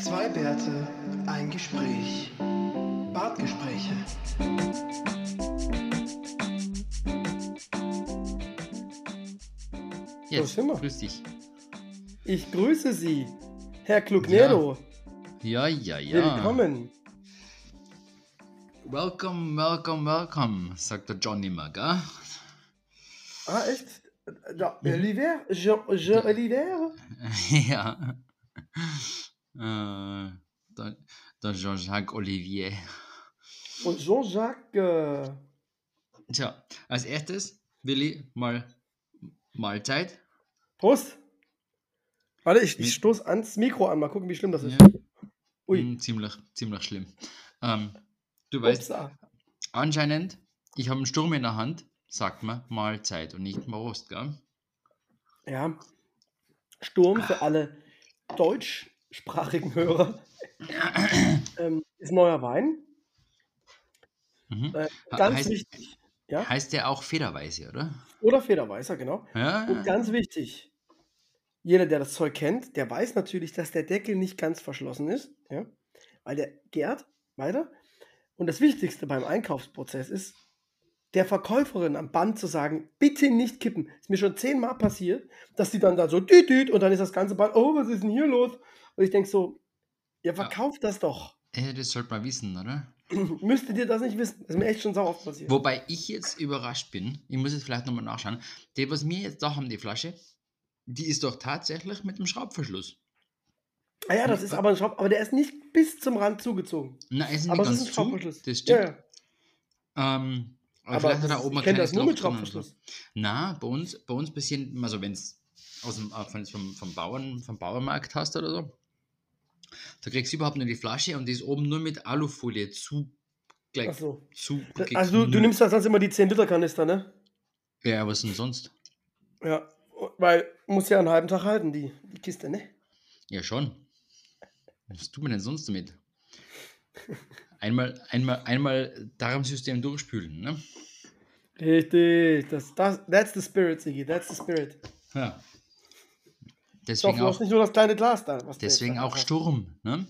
Zwei Bärte, ein Gespräch. Bartgespräche. Jetzt, sind wir. grüß dich. Ich grüße Sie, Herr Klugnero. Ja, ja, ja. Willkommen. Welcome, welcome, welcome, sagt der John immer, gell? Ah, echt? Ja, Oliver? Jean, Jean Oliver? ja. Der, der Jean-Jacques Olivier. Und Jean-Jacques. Äh, Tja, als erstes will ich mal Mahlzeit. Prost. Warte, ich, ich stoß ans Mikro an. Mal gucken, wie schlimm das ist. Ja. Ui. Hm, ziemlich, ziemlich schlimm. Ähm, du weißt, Upsa. anscheinend, ich habe einen Sturm in der Hand, sagt man Mahlzeit und nicht Prost, gell? Ja. Sturm für alle deutschsprachigen Hörer. ähm, ist neuer Wein. Mhm. Äh, ganz heißt- wichtig. Ja? Heißt der auch Federweise, oder? Oder Federweißer, genau. Ja. Und ganz wichtig, jeder, der das Zeug kennt, der weiß natürlich, dass der Deckel nicht ganz verschlossen ist, ja? weil der gärt weiter. Und das Wichtigste beim Einkaufsprozess ist, der Verkäuferin am Band zu sagen, bitte nicht kippen. Ist mir schon zehnmal passiert, dass die dann da so düt, düt und dann ist das ganze Band, oh, was ist denn hier los? Und ich denke so, ihr verkauft das doch. Äh, das sollte man wissen, oder? Müsstet ihr das nicht wissen? Das ist mir echt schon sauer oft passiert. Wobei ich jetzt überrascht bin, ich muss jetzt vielleicht nochmal nachschauen, die, was wir jetzt da haben, die Flasche, die ist doch tatsächlich mit dem Schraubverschluss. Ah ja, das ist aber ein Schraub, aber der ist nicht bis zum Rand zugezogen. Nein, ist nicht Aber es ganz ist ein Schraubverschluss. das Ja, stimmt. ja. Ähm, aber, Aber vielleicht hat er ist- oben ein kleines das nur mit Loch oder so. Schraubverschluss. Na, bei uns, bei uns passiert, also wenn es aus dem, äh, vom, vom, Bauern, vom Bauernmarkt hast oder so, da kriegst du überhaupt nur die Flasche und die ist oben nur mit Alufolie zu, gleich, Ach so. zu Also du, du nimmst da sonst immer die 10-Liter-Kanister, ne? Ja, was denn sonst? Ja. Weil muss ja einen halben Tag halten, die, die Kiste, ne? Ja, schon. Was tut man denn sonst damit? Einmal, einmal, einmal Darmsystem durchspülen, ne? Richtig. Das, das, that's the spirit, Sigi. That's the spirit. Ja. Deswegen du hast auch, nicht nur das kleine Glas da. Du deswegen auch hast. Sturm, ne?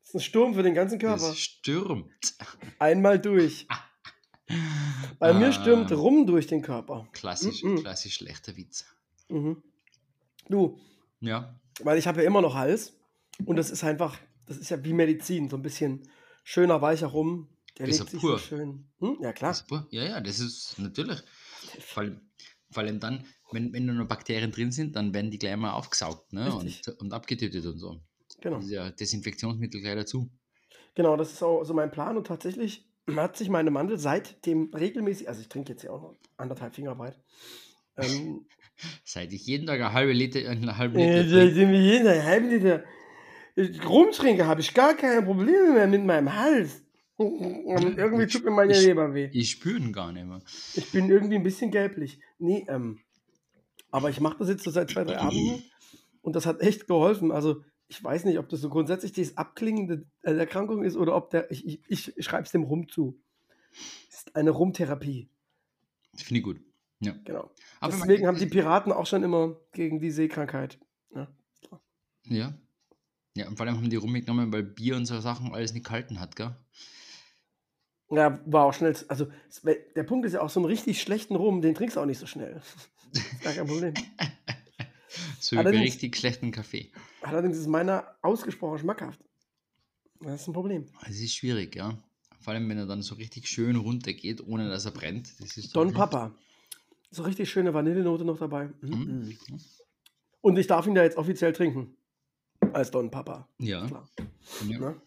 Das ist ein Sturm für den ganzen Körper. Es stürmt. Einmal durch. Bei mir Ah. stürmt rum durch den Körper. Klassisch, Mhm. klassisch schlechter Witz. Mhm. Du, Ja. weil ich habe ja immer noch Hals. Und das ist einfach, das ist ja wie Medizin. So ein bisschen schöner, weicher rum. Der Ist legt ja sich pur. so schön. Hm? Ja, klar. Ja, ja, das ist natürlich. Vor allem, vor allem dann, wenn, wenn da noch Bakterien drin sind, dann werden die gleich mal aufgesaugt ne? Und, und abgetötet und so. Genau. Das ist ja Desinfektionsmittel gleich dazu. Genau, das ist auch so mein Plan und tatsächlich hat sich meine Mandel seitdem regelmäßig, also ich trinke jetzt ja auch noch anderthalb Finger weit. Ähm, Seit ich jeden Tag eine halbe Liter, eine halbe äh, Liter trinke. seitdem ich jeden Tag einen halben Liter rumtrinke, habe ich gar keine Probleme mehr mit meinem Hals. Und irgendwie tut mir meine Ich- Leber weh. Ich spüre ihn gar nicht mehr. Ich bin irgendwie ein bisschen gelblich. Nee, ähm, aber ich mache das jetzt so seit zwei, drei Abenden und das hat echt geholfen. Also ich weiß nicht, ob das so grundsätzlich das Abklingen der, der Erkrankung ist oder ob der, ich, ich, ich schreibe es dem Rum zu. Es ist eine Rumtherapie, Das finde ich gut. Ja. genau. Aber Deswegen haben die Piraten auch schon immer gegen die Seekrankheit. Ja. Ja. Ja, und vor allem haben die rumgenommen, weil Bier und so Sachen alles nicht gehalten hat, gell? Ja, war auch schnell. Also der Punkt ist ja auch so einen richtig schlechten Rum, den trinkst du auch nicht so schnell. ist gar kein Problem. So Allerdings- richtig schlechten Kaffee. Allerdings ist meiner ausgesprochen schmackhaft. Das ist ein Problem. Es ist schwierig, ja. Vor allem, wenn er dann so richtig schön runtergeht, ohne dass er brennt. Das ist Don Papa. So richtig schöne Vanillenote noch dabei. Mhm. Mhm. Und ich darf ihn ja jetzt offiziell trinken. Als Don Papa. Ja. Klar. ja. Ne?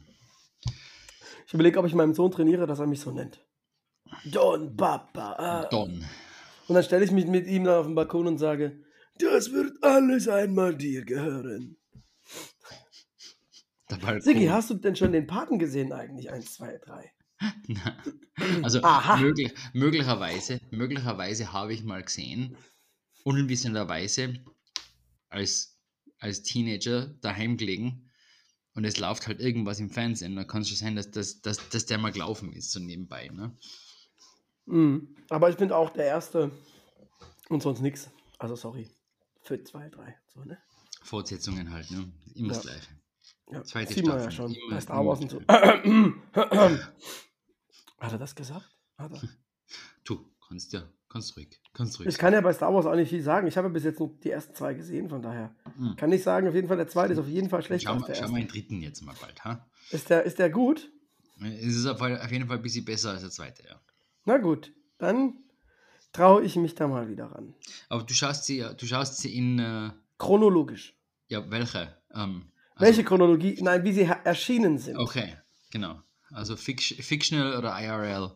Überlege, ob ich meinem Sohn trainiere, dass er mich so nennt. Don Papa. ah. Don. Und dann stelle ich mich mit ihm dann auf den Balkon und sage, das wird alles einmal dir gehören. Balkon. Sigi, hast du denn schon den Paten gesehen eigentlich? Eins, zwei, drei. Na, Also möglich, möglicherweise, möglicherweise habe ich mal gesehen, unwissenderweise als, als Teenager daheim gelegen und es läuft halt irgendwas im Fernsehen. Da kann es schon sein, dass, das, dass, dass der mal gelaufen ist, so nebenbei. Ne? Mhm. Aber ich bin auch der Erste und sonst nichts. Also sorry. Für zwei, drei. So, ne? Fortsetzungen halt, ne? immer das Ja. Gleiche. Ja, Zweite sieht man ja Staffel. schon. Immer- Star Wars und so. Hat er das gesagt? Hat er. Du, kannst ja, kannst ruhig, kannst ruhig. Ich kann ja bei Star Wars auch nicht viel sagen. Ich habe ja bis jetzt nur die ersten zwei gesehen, von daher Hm. kann ich sagen, auf jeden Fall, der zweite ist auf jeden Fall schlechter Schau, als der schau erste. mal den dritten jetzt mal bald, ha? Ist der, ist der gut? Es ist auf auf jeden Fall ein bisschen besser als der zweite, ja. Na gut, dann traue ich mich da mal wieder ran. Aber du schaust sie, du schaust sie in, äh, Chronologisch. ja, welche? Ähm, also- Welche Chronologie? Nein, wie sie erschienen sind. Okay, genau. Also Fic- Fictional oder IRL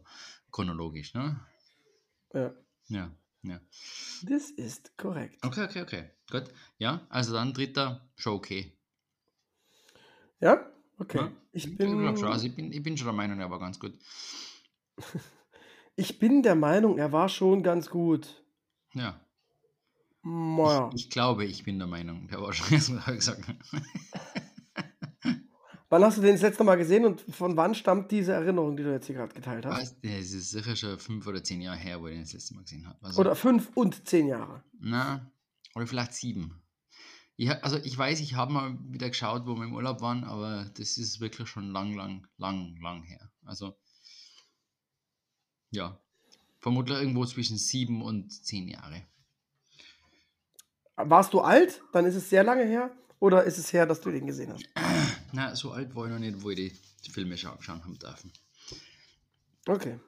chronologisch, ne? Ja, Ja, ja. das ist korrekt. Okay, okay, okay. Gut. Ja, also dann dritter, schon okay. Ja? Okay. Ja, Ich Ich, glaub schon, bin, also ich, bin, ich bin schon der Meinung, er war ganz gut. ich bin der Meinung, er war schon ganz gut. Ja. Ich, ich glaube, ich bin der Meinung, der war schon ganz gut, habe ich gesagt. Wann hast du den das letzte Mal gesehen und von wann stammt diese Erinnerung, die du jetzt hier gerade geteilt hast? Weißt, du, Es ist sicher schon fünf oder zehn Jahre her, wo ich den das letzte Mal gesehen habe. Also, Oder fünf und zehn Jahre. Na, oder vielleicht sieben. Ich, also ich weiß, ich habe mal wieder geschaut, wo wir im Urlaub waren, aber das ist wirklich schon lang, lang, lang, lang her. Also, ja, vermutlich irgendwo zwischen sieben und zehn Jahre. Warst du alt? Dann ist es sehr lange her. Oder ist es her, dass du den gesehen hast? Na, so alt war ich noch nicht, wo ich die Filme scha schauen haben dürfen. Okay.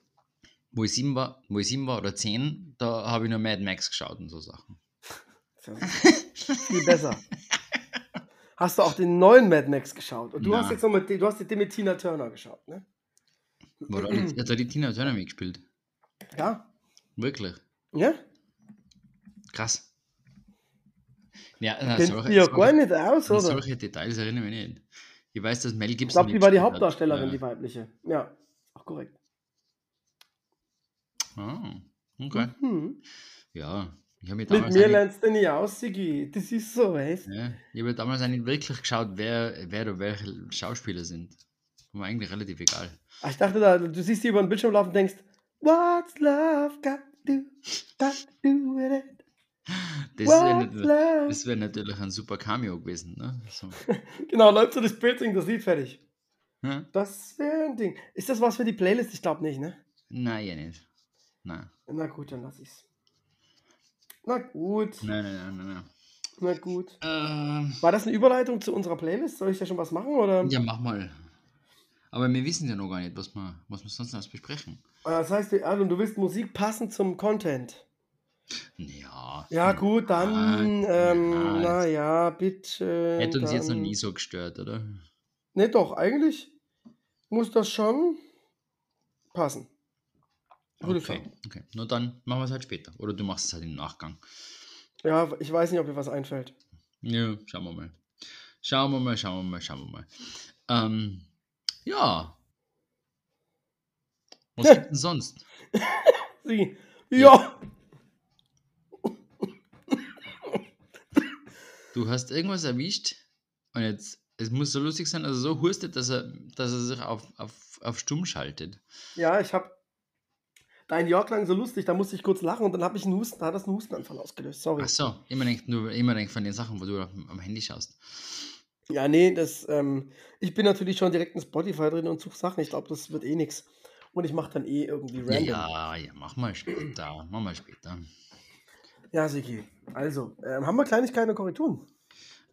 Wo ich sieben war, wo ich sieben war oder zehn, da habe ich nur Mad Max geschaut und so Sachen. Viel besser. Hast du auch den neuen Mad Max geschaut? Und du Na. hast jetzt noch mit, du hast den mit Tina Turner geschaut, ne? War da, die- hat da die Tina Turner mitgespielt? Ja. Wirklich? Ja? Krass. Ja, na, solche- ja solche- gar nicht aus, oder? solche Details erinnere ich mich nicht. Ich weiß, dass Mel Gibson. Ich glaube, die war die hat. Hauptdarstellerin, Ja. die weibliche. Ja, auch korrekt. Ah, okay. Mhm. Ja, ich habe mir Mit damals. mir auch nicht- lernst du nie aus, Sigi. Das ist so, weißt ja, ich habe damals nicht wirklich geschaut, wer, wer oder welche Schauspieler sind. War mir eigentlich relativ egal. Ah, Ich dachte, da, du siehst die über den Bildschirm laufen und denkst, What's love got to do? Got to do with it? Das wäre wär natürlich ein super Cameo gewesen. Ne? So. Genau, läuft so das singt das Lied fertig. Ja? Das wäre ein Ding. Ist das was für die Playlist? Ich glaube nicht, ne? Nein, ja nicht. Nein. Na gut, dann lass ich's. Na gut, Nein, nein, nein, nein. nein. na gut. Ähm, War das eine Überleitung zu unserer Playlist? Soll ich da schon was machen? Oder? ja, mach mal. Aber wir wissen ja noch gar nicht, was wir, was wir sonst noch besprechen. Das heißt, also, du willst Musik passend zum Content. Ja. Ja, gut, dann, Ja, ähm, ja, naja, bitte. Hätte uns jetzt noch dann- nie so gestört, oder? Ne, doch, eigentlich muss das schon passen. Würde Okay, sagen. okay. Nur dann machen wir es halt später. Oder du machst es halt im Nachgang. Ja, ich weiß nicht, ob mir was einfällt. Ja, schauen wir mal. Schauen wir mal, schauen wir mal, schauen wir mal. Ähm, ja. Was gibt denn sonst? Sie. Ja. Du hast irgendwas erwischt und jetzt, es muss so lustig sein, also so hustet, dass er, dass er sich auf, auf, auf stumm schaltet. Ja, ich habe dein Jahr klang so lustig, da musste ich kurz lachen und dann habe ich einen Husten, da hat das einen Hustenanfall ausgelöst. Sorry. Ach so, immer denkt nur, immer denkt von den Sachen, wo du am, Handy schaust. Ja, nee, das, ähm, ich bin natürlich schon direkt in Spotify drin und suche Sachen. Ich glaube, das wird eh nix. Und ich mache dann eh irgendwie Ja, random. ja, ja, mach mal später, mach mal später. Ja, Siki. Also, ähm, haben wir Kleinigkeiten und Korrekturen?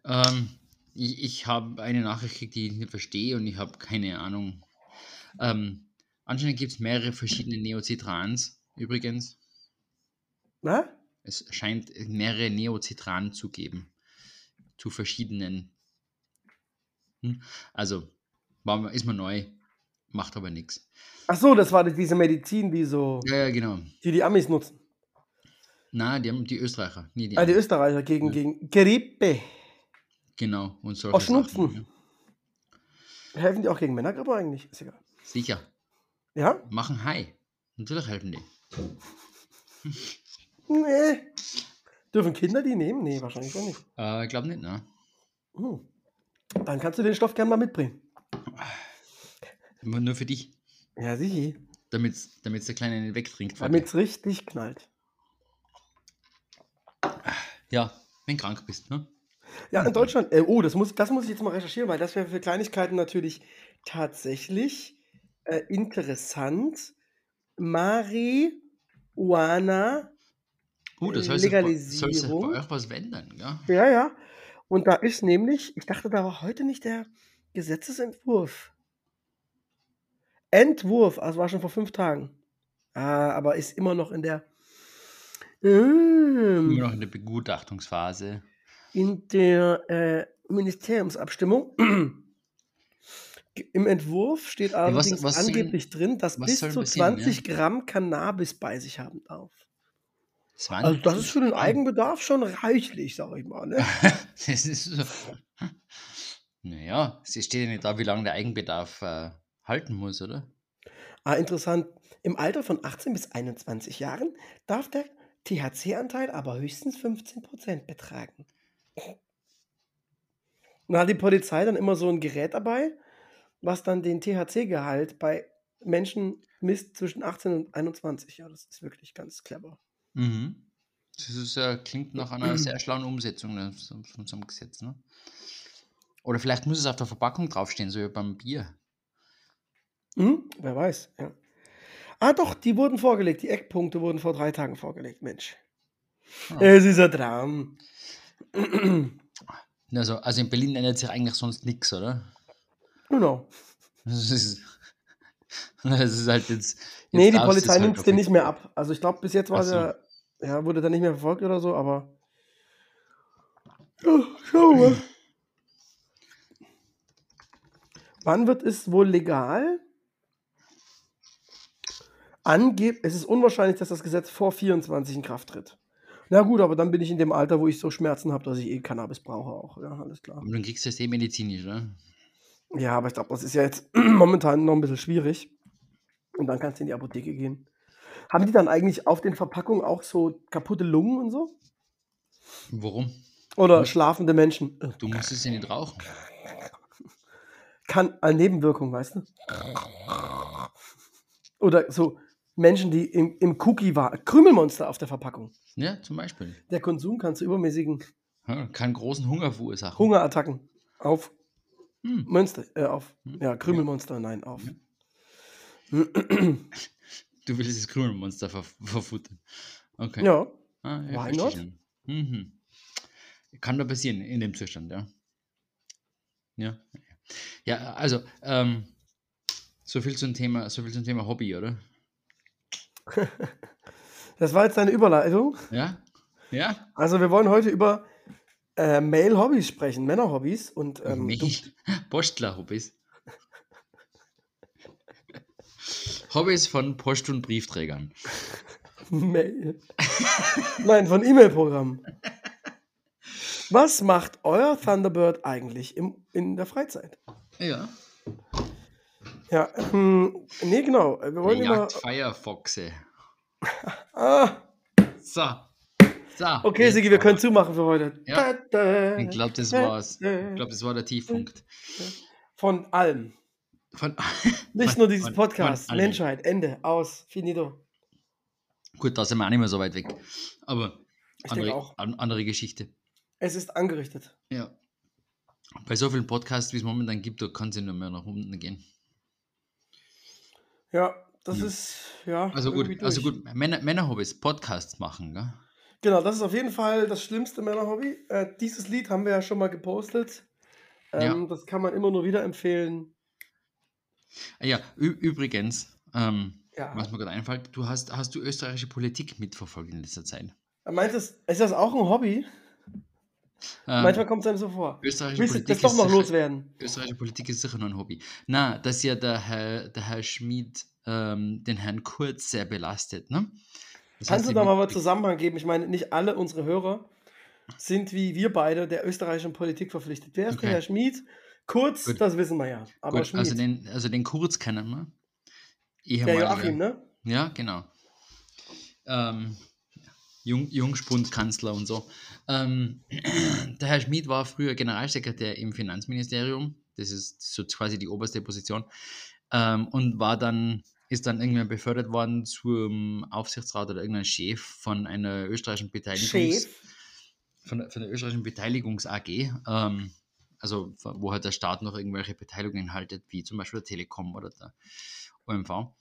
Ähm, ich ich habe eine Nachricht gekriegt, die ich nicht verstehe und ich habe keine Ahnung. Ähm, anscheinend gibt es mehrere verschiedene Neocitrans übrigens. Na? Es scheint mehrere Neocitran zu geben. Zu verschiedenen. Hm? Also, war, ist mir neu, macht aber nichts. Ach so, das war die- diese Medizin, die so, Ja, ja, genau. die die Amis nutzen. Na, die haben die Österreicher, nie die Ah, die. Österreicher gegen, Ja. gegen Grippe. Genau, und solche Auch Schnupfen. Sachen, Helfen die auch gegen Männergrippe eigentlich? Ist egal. ja. Sicher. Ja? Machen Hai. Natürlich helfen die. Nee. Dürfen Kinder die nehmen? Nee, wahrscheinlich auch nicht. Äh, ich glaube nicht, ne? Hm. Dann kannst du den Stoff gerne mal mitbringen. Nur für dich. Ja, sicher. Damit damit der Kleine nicht wegtrinkt. Damit es richtig knallt. Ja, wenn krank bist, ne? Ja, in Deutschland. Äh, oh, das muss, das muss ich jetzt mal recherchieren, weil das wäre für Kleinigkeiten natürlich tatsächlich äh, interessant. Marihuana. Uh, das heißt, soll sich bei euch was wenden, ja? Ja, ja. Und da ist nämlich, ich dachte, da war heute nicht der Gesetzesentwurf. Entwurf, also war schon vor fünf Tagen. Ah, aber ist immer noch in der. Ähm, immer noch in der Begutachtungsphase. In der äh, Ministeriumsabstimmung. Im Entwurf steht allerdings ja, was, was angeblich soll, drin, dass bis zu 20 ja? Gramm Cannabis bei sich haben darf. 20? Also das ist für den Eigenbedarf schon reichlich, sag ich mal. Ne? das ist so. Naja, es steht ja nicht da, wie lange der Eigenbedarf äh, halten muss, oder? Ah, interessant. Im Alter von 18 bis 21 Jahren darf der THC-Anteil aber höchstens 15% betragen. Und da hat die Polizei dann immer so ein Gerät dabei, was dann den THC-Gehalt bei Menschen misst zwischen 18 und 21. Ja, das ist wirklich ganz clever. Mhm. Das ist, äh, klingt nach einer sehr schlauen Umsetzung ne, von so einem Gesetz. Ne? Oder vielleicht muss es auf der Verpackung draufstehen, so wie beim Bier. Hm, wer weiß, ja. Ah, doch, die wurden vorgelegt. Die Eckpunkte wurden vor drei Tagen vorgelegt, Mensch. Oh. Es ist ein Traum. Also, also in Berlin ändert sich eigentlich sonst nichts, oder? Genau. Das ist, das ist halt jetzt. jetzt nee, die Polizei halt nimmt es dir nicht mehr ab. Also ich glaube, bis jetzt war so. der, ja, wurde da nicht mehr verfolgt oder so, aber. Ja, schauen wir mal. Wann wird es wohl legal? Angeb es ist unwahrscheinlich, dass das Gesetz vor 24 in Kraft tritt. Na gut, aber dann bin ich in dem Alter, wo ich so Schmerzen habe, dass ich eh Cannabis brauche auch. Ja, alles klar. Aber dann kriegst du das eh medizinisch, oder? Ja, aber ich glaube, das ist ja jetzt momentan noch ein bisschen schwierig. Und dann kannst du in die Apotheke gehen. Haben die dann eigentlich auf den Verpackungen auch so kaputte Lungen und so? Warum? Oder schlafende Menschen? Du musst es ja nicht rauchen. Kann eine Nebenwirkung, weißt du? Oder so Menschen, die im, im Cookie waren. Krümelmonster auf der Verpackung. Ja, zum Beispiel. Der Konsum kann zu übermäßigen ja, kann großen Hunger verursachen. Hungerattacken auf hm. Monster, äh, auf hm. ja, Krümelmonster, ja. nein, auf. Ja. Du willst das Krümelmonster ver verfuttern. Okay. Ja. Ah, ja Why not? Mhm. Kann da passieren in dem Zustand, ja. Ja. Ja, also, ähm, so viel zum Thema, so viel zum Thema Hobby, oder? Das war jetzt deine Überleitung. Ja. Ja. Also wir wollen heute über äh, Male-Hobbys sprechen, Männer-Hobbys und ähm, Postler-Hobbys. Hobbys von Post- und Briefträgern. Mail. Nein, von E-Mail-Programmen. Was macht euer Thunderbird eigentlich im, in der Freizeit? Ja. Ja, ähm, nee, genau. Wir wollen über. Firefoxe. ah. So. so. Okay, Sigi, wir können zumachen für heute. Ja. Da, da, ich glaube, das war's. Ich glaube, das war der Tiefpunkt. Von allem. Von, nicht nur dieses Podcast. Menschheit, Ende, aus, finito. Gut, da sind wir auch nicht mehr so weit weg. Aber andere, andere Geschichte. Es ist angerichtet. Ja. Bei so vielen Podcasts, wie es momentan gibt, da kann es nur mehr nach unten gehen. Ja, das ja. ist, ja. Also gut, also gut, Männer, Männerhobbys, Podcasts machen, gell? Genau, das ist auf jeden Fall das schlimmste Männerhobby. Äh, dieses Lied haben wir ja schon mal gepostet. Ähm, ja. Das kann man immer nur wieder empfehlen. Ja, übrigens, ähm, ja. was mir gerade einfällt, du hast, hast du österreichische Politik mitverfolgt in letzter Zeit? Meinst du, ist das auch ein Hobby? Ähm, Manchmal kommt es einem so vor. Österreichische Willst Politik das doch noch loswerden? Österreichische Politik ist sicher nur ein Hobby. Na, dass ja der Herr, der Herr Schmid ähm, den Herrn Kurz sehr belastet, ne? Das Kannst du da mal was Zusammenhang geben? Ich meine, nicht alle unsere Hörer sind wie wir beide der österreichischen Politik verpflichtet. Wer ist okay. der Herr Schmid? Kurz, Gut. das wissen wir ja. Aber Gut, also, den, also den Kurz kennen wir. Ehemaliger, der Joachim, ne? Ja, genau. Ähm, Jung, Jungspundkanzler und so. Ähm, der Herr Schmid war früher Generalsekretär im Finanzministerium. Das ist so quasi die oberste Position. Ähm, und war dann, ist dann irgendwann befördert worden zum Aufsichtsrat oder irgendein Chef von einer österreichischen Beteiligungs... Chef? von, der, von der österreichischen Beteiligungs AG, ähm, also wo halt der Staat noch irgendwelche Beteiligungen haltet, wie zum Beispiel der Telekom oder der OMV.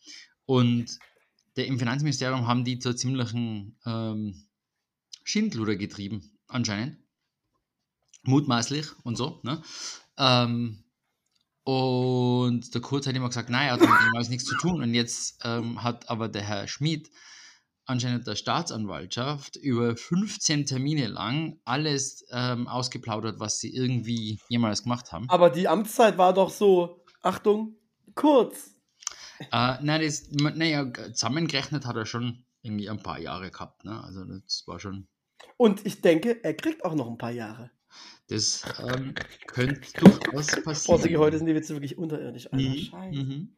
Und der, im Finanzministerium haben die zur ziemlichen ähm, Schindluder getrieben, anscheinend. Mutmaßlich und so. Ne? Ähm, und der Kurz hat immer gesagt, nein, er hat dem nichts zu tun. Und jetzt ähm, hat aber der Herr Schmid anscheinend der Staatsanwaltschaft über 15 Termine lang alles ähm, ausgeplaudert, was sie irgendwie jemals gemacht haben. Aber die Amtszeit war doch so, Achtung, kurz. Äh, nein, das, naja, zusammengerechnet hat er schon irgendwie ein paar Jahre gehabt. Ne? Also das war schon. Und ich denke, er kriegt auch noch ein paar Jahre. Das ähm, könnte durchaus passieren. Boah, heute sind die Witze wirklich unterirdisch. Alter, Mhm, Scheiße. mhm. Hm,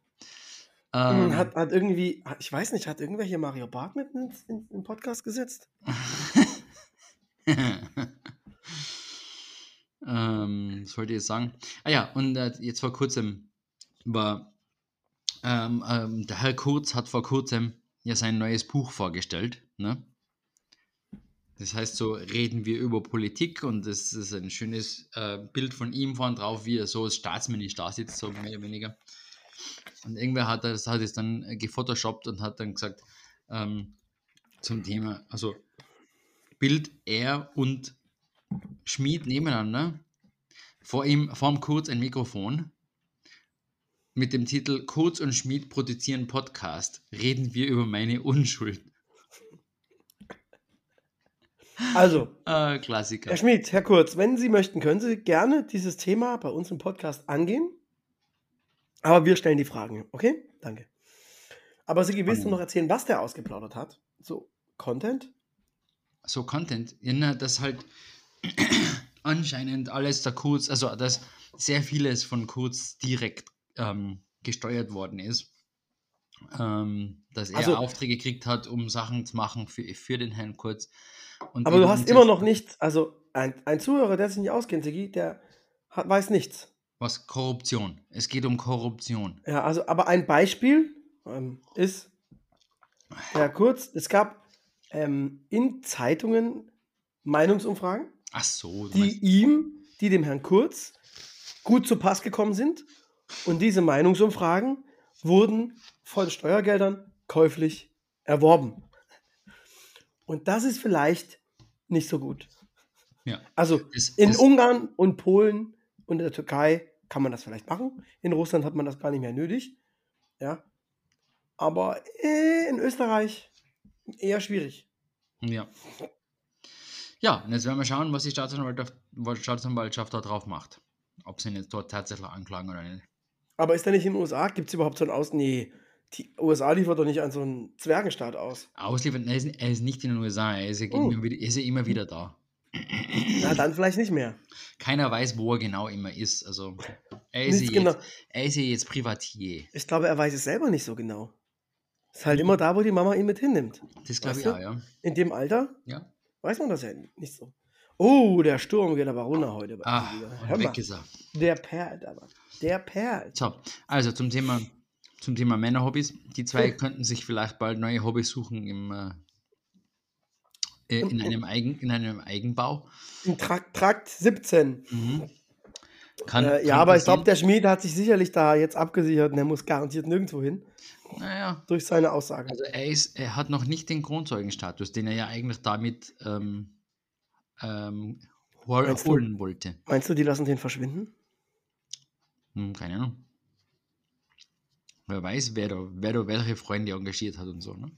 Ähm, Hat, hat irgendwie, ich weiß nicht, hat irgendwer hier Mario Barth mit ins, in, in den Podcast gesetzt? ähm, was wollte ich jetzt sagen? Ah ja, und äh, jetzt vor kurzem war ähm, ähm, der Herr Kurz hat vor kurzem ja sein neues Buch vorgestellt. Ne? Das heißt, so reden wir über Politik und das ist ein schönes äh, Bild von ihm vorn drauf, wie er so als Staatsminister da sitzt, so mehr oder weniger. Und irgendwer hat das hat es dann gefotoshoppt und hat dann gesagt, ähm, zum Thema, also Bild er und Schmied nebeneinander. Vor ihm, vor dem Kurz ein Mikrofon mit dem Titel Kurz und Schmied produzieren Podcast. Reden wir über meine Unschuld. Also, Äh, Klassiker. Herr Schmid, Herr Kurz, wenn Sie möchten, können Sie gerne dieses Thema bei uns im Podcast angehen. Aber wir stellen die Fragen, okay? Danke. Aber Sie du noch erzählen, was der ausgeplaudert hat? So, Content? so Content, ja, na, dass halt anscheinend alles der Kurz, also dass sehr vieles von Kurz direkt ähm, gesteuert worden ist. Ähm, dass er Also- Aufträge gekriegt hat, um Sachen zu machen für, für den Herrn Kurz. Und Aber du hast immer noch nichts, also ein, ein Zuhörer, der sich nicht auskennt, Sigi, der hat, weiß nichts. Was? Korruption. Es geht um Korruption. Ja, also, aber ein Beispiel ähm, ist, Herr Kurz, es gab ähm, in Zeitungen Meinungsumfragen, Ach so, die ihm, die dem Herrn Kurz gut zu Pass gekommen sind. Und diese Meinungsumfragen wurden von Steuergeldern käuflich erworben. Und das ist vielleicht nicht so gut. ja. Also Das, in das, Ungarn und Polen und in der Türkei kann man das vielleicht machen. In Russland hat man das gar nicht mehr nötig. Ja. Aber in Österreich eher schwierig. ja. Ja, und jetzt werden wir schauen, was die Staatsanwaltschaft, Staatsanwaltschaft da drauf macht. Ob sie ihn jetzt dort tatsächlich anklagen oder nicht. Aber ist da nicht in den USA? Gibt es überhaupt so ein Aus? Nee, die USA liefert doch nicht an so einen Zwergenstaat aus. Ausliefern, er ist, er ist nicht in den USA, er ist ja, Oh. immer, wieder, er ist ja immer wieder da. Na, dann vielleicht nicht mehr. Keiner weiß, wo er genau immer ist. Also, er ist, ja genau. jetzt, er ist ja jetzt Privatier. Ich glaube, er weiß es selber nicht so genau. Ist halt immer da, wo die Mama ihn mit hinnimmt. Das glaube ich du? auch, ja. In dem Alter ja. weiß man das ja nicht so. Oh, der Sturm geht aber runter heute. bei Ah, dir. und Hör mal, weg ist er. der perlt aber. Der perlt. So, also zum Thema, zum Thema Männerhobbys. Die zwei könnten sich vielleicht bald neue Hobbys suchen im, äh, äh, in, einem Eigen, in einem Eigenbau. Im Trakt, Trakt 17. Mhm. Kann, äh, ja, aber ich glaube, der Schmied hat sich sicherlich da jetzt abgesichert und er muss garantiert nirgendwo hin. Naja, Durch seine Aussage. also er, ist, er hat noch nicht den Grundzeugenstatus, den er ja eigentlich damit ähm, ähm, hol, Meinst du- holen wollte. Meinst du, die lassen den verschwinden? Hm, keine Ahnung. Wer weiß, wer da, wer da welche Freunde engagiert hat und so. Ne?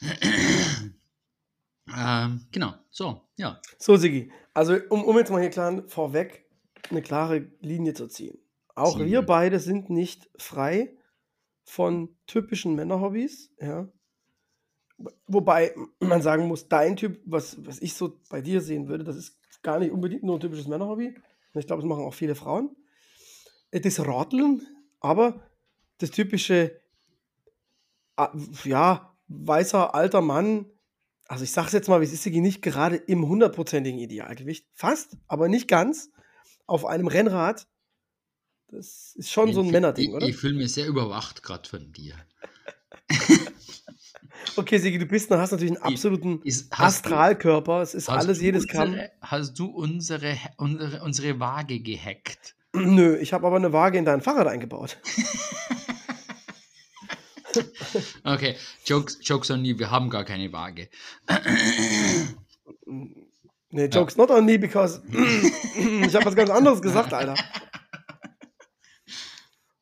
ähm, genau, so, ja. So, Sigi. Also, um, um jetzt mal hier klar vorweg eine klare Linie zu ziehen. Auch wir wir. beide sind nicht frei von typischen Männerhobbys, ja. Wobei man sagen muss, dein Typ, was, was ich so bei dir sehen würde, das ist gar nicht unbedingt nur ein typisches Männerhobby. Ich glaube, das machen auch viele Frauen. Äh, Das Rodeln, aber das typische, ah, ja, weißer alter Mann, also ich sag's jetzt mal, wie es ist, nicht gerade im hundertprozentigen Idealgewicht, fast, aber nicht ganz, auf einem Rennrad. Das ist schon so ein Ich- Männerding, ich, oder? Ich fühle mich sehr überwacht gerade von dir. Okay, Sigi, du bist, hast natürlich einen absoluten Ist, Astralkörper. Es ist alles, jedes unsere, hast du unsere, unsere, unsere Waage gehackt? Nö, ich habe aber eine Waage in dein Fahrrad eingebaut. Okay, Jokes, Jokes on you, wir haben gar keine Waage. Nee, jokes not on me, because ich habe was ganz anderes gesagt, Alter.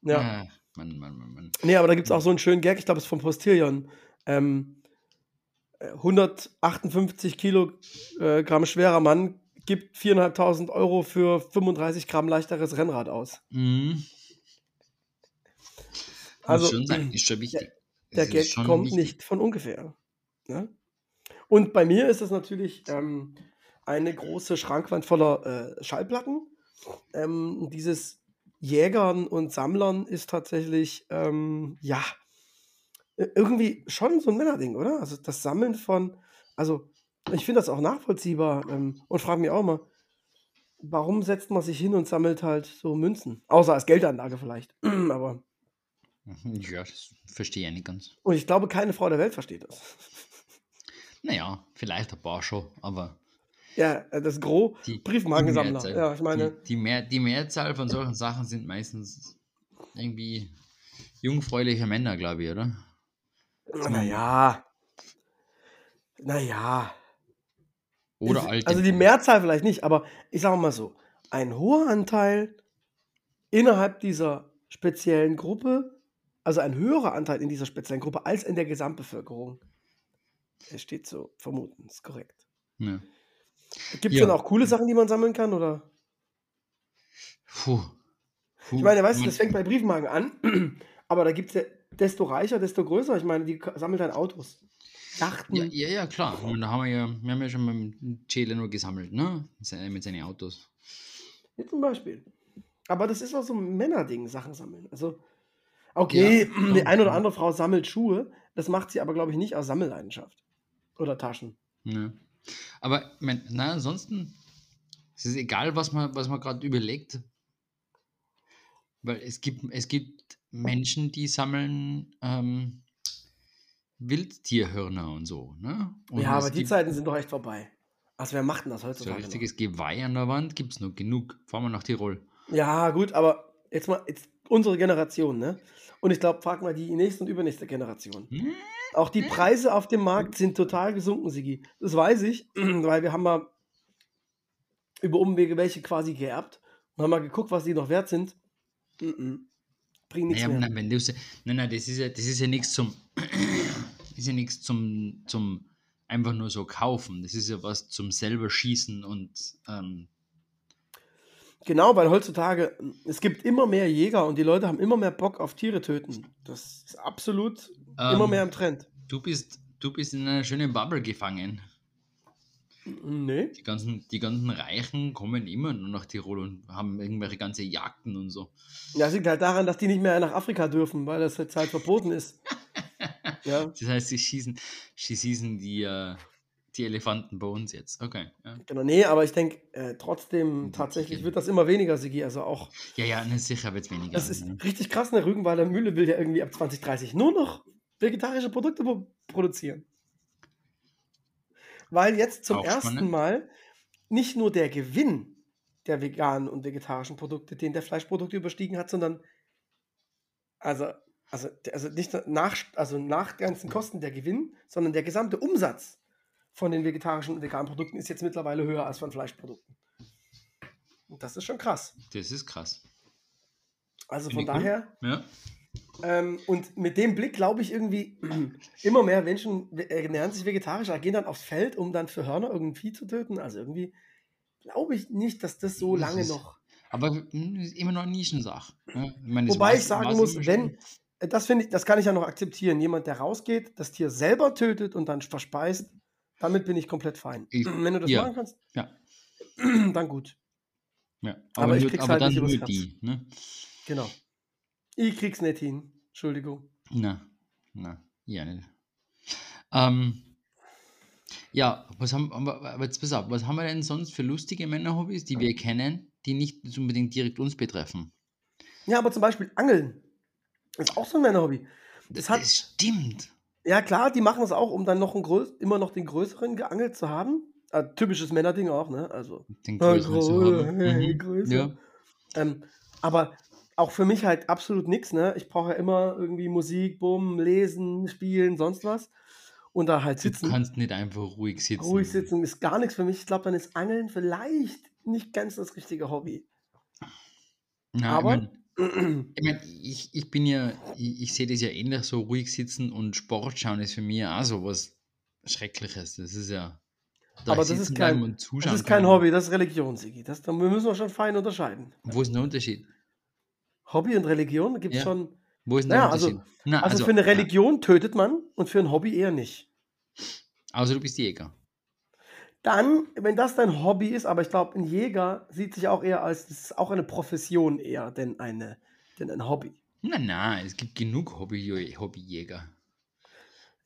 Ja. Ah, Mann, Mann, Mann, Mann. Nee, aber da gibt es auch so einen schönen Gag, ich glaube, es ist vom Postillon. Ähm, äh, 158 Kilogramm schwerer Mann gibt 4.500 Euro für 35 Gramm leichteres Rennrad aus. Mhm. Also, Muss schon sein, ist schon wichtig. Der ist Gag kommt wichtig. nicht von ungefähr. Ne? Und bei mir ist es natürlich ähm, eine große Schrankwand voller äh, Schallplatten. Ähm, dieses Jägern und Sammlern ist tatsächlich, ähm, ja, irgendwie schon so ein Männerding, oder? Also das Sammeln von, also ich finde das auch nachvollziehbar ähm, und frage mich auch mal, warum setzt man sich hin und sammelt halt so Münzen? Außer als Geldanlage vielleicht. Aber, Ja, das verstehe ich nicht ganz. und ich glaube, keine Frau der Welt versteht das. Naja, vielleicht ein paar schon, aber Ja, äh, das Gros, die, Briefmarkensammler. die Ja, ich meine, die, die, Mehr, die Mehrzahl von solchen Sachen sind meistens irgendwie jungfräuliche Männer, glaube ich, oder? Naja. Naja. Oder alte. Also die Mehrzahl vielleicht nicht, aber ich sage mal so, ein hoher Anteil innerhalb dieser speziellen Gruppe, also ein höherer Anteil in dieser speziellen Gruppe als in der Gesamtbevölkerung. Es steht so, vermuten, ist korrekt. Ja. Gibt es Ja. denn auch coole Sachen, die man sammeln kann? Oder? Puh. Puh. Ich meine, weißt du, das fängt bei Briefmarken an, aber da gibt es ja, desto reicher, desto größer. Ich meine, die k- sammeln dann Autos. Yachten. Ja, ja, ja, klar. Und da haben wir ja, wir haben ja schon mit dem Chile nur gesammelt, ne? Mit seinen Autos. Ja, zum Beispiel. Aber das ist auch so ein Männerding, Sachen sammeln. Also, okay, Ja, die eine oder andere Frau sammelt Schuhe. Das macht sie aber, glaube ich, nicht aus Sammelleidenschaft. Oder Taschen. Ja. Aber, mein, na, ansonsten, es ist egal, was man, was man gerade überlegt. Weil es gibt, es gibt Menschen, die sammeln ähm, Wildtierhörner und so, ne? Und ja, aber die Zeiten sind doch echt vorbei. Also, wer macht denn das so ein heutzutage? richtiges Geweih an der Wand gibt es noch genug. Fahren wir nach Tirol. Ja, gut, aber jetzt mal, jetzt unsere Generation, ne? Und ich glaube, frag mal die nächste und übernächste Generation. Hm? Auch die Preise auf dem Markt sind total gesunken, Sigi. Das weiß ich, weil wir haben mal über Umwege welche quasi geerbt und haben mal geguckt, was die noch wert sind. Mm -mm. Bringt nichts Naja, mehr. nein, wenn du, nein, nein, das ist ja, das ist ja nichts zum, ist ja nichts zum, zum einfach nur so kaufen. Das ist ja was zum selber schießen und ähm, Genau, weil heutzutage, es gibt immer mehr Jäger und die Leute haben immer mehr Bock auf Tiere töten. Das ist absolut immer Ähm, mehr im Trend. du bist, du bist in einer schönen Bubble gefangen. Nee. Die ganzen, die ganzen Reichen kommen immer nur nach Tirol und haben irgendwelche ganze Jagden und so. Ja, das liegt halt daran, dass die nicht mehr nach Afrika dürfen, weil das jetzt halt verboten ist. Ja, Das heißt, sie schießen, sie schießen die, äh, die Elefanten bei uns jetzt. Okay. Ja, genau. Nee, aber ich denke, äh, trotzdem tatsächlich wird das immer weniger, Sigi. Also auch, ja, ja ne, sicher wird es weniger. das ist ne? richtig krass. Eine Rügenwalder Mühle will ja irgendwie ab 2030 nur noch vegetarische Produkte pro- produzieren. Weil jetzt zum ersten spannend. Mal nicht nur der Gewinn der veganen und vegetarischen Produkte, den der Fleischprodukte überstiegen hat, sondern also, also, also nicht nach, also nach ganzen Kosten der Gewinn, sondern der gesamte Umsatz von den vegetarischen und veganen Produkten ist jetzt mittlerweile höher als von Fleischprodukten. Und das ist schon krass. Das ist krass. Also Finde von daher, Ja. Ähm, und mit dem Blick glaube ich irgendwie, immer mehr Menschen we- ernähren sich vegetarisch, aber gehen dann aufs Feld, um dann für Hörner irgendwie zu töten. Also irgendwie glaube ich nicht, dass das so Das lange ist- noch. Aber hm, immer noch eine Nischensache. Ja, ich meine, Wobei ich sagen muss, wenn, äh, das finde ich, das kann ich ja noch akzeptieren. Jemand, der rausgeht, das Tier selber tötet und dann verspeist, damit bin ich komplett fein. Ich- Wenn du das ja. machen kannst, Ja. dann gut. Ja. Aber ich nur, krieg's aber halt dann nicht nur die. Ne? Genau. Ich krieg's nicht hin. Entschuldigung. Na, na, ja nicht. Ähm, ja, was haben, aber jetzt pass auf, was haben wir denn sonst für lustige Männerhobbys, die wir kennen, die nicht unbedingt direkt uns betreffen? Ja, aber zum Beispiel Angeln ist auch so ein Männerhobby. Das hat, Das stimmt. Ja, klar, die machen es auch, um dann noch einen immer noch den größeren geangelt zu haben. Äh, typisches Männerding auch, ne? Also, Den äh, größeren zu grö- haben. äh, Mhm. größer. Ja. Ähm, aber auch für mich halt absolut nichts, ne? Ich brauche ja immer irgendwie Musik, Bumm, lesen, spielen, sonst was. Und da halt Du sitzen. kannst nicht einfach ruhig sitzen. Ruhig sitzen ist gar nichts für mich. Ich glaube, dann ist Angeln vielleicht nicht ganz das richtige Hobby. Na, Aber- Ich meine, ich, mein, ich, ich bin ja, ich, ich sehe das ja ähnlich, so ruhig sitzen und Sport schauen ist für mich auch so was Schreckliches. Das ist ja. da Aber das ist kein- Das ist kein. Hobby, das ist Religion, Sigi. Das, da müssen wir schon fein unterscheiden. Wo ist der Unterschied? Hobby und Religion gibt es Ja. schon. Wo ist denn Naja, also-? Na, Also, für eine Religion tötet man und für ein Hobby eher nicht. Ja, außer du bist Jäger. Dann, wenn das dein Hobby ist, aber ich glaube, ein Jäger sieht sich auch eher als, das ist auch eine Profession eher, denn, eine, denn ein Hobby. Na, na, es gibt genug Hobby, Hobbyjäger.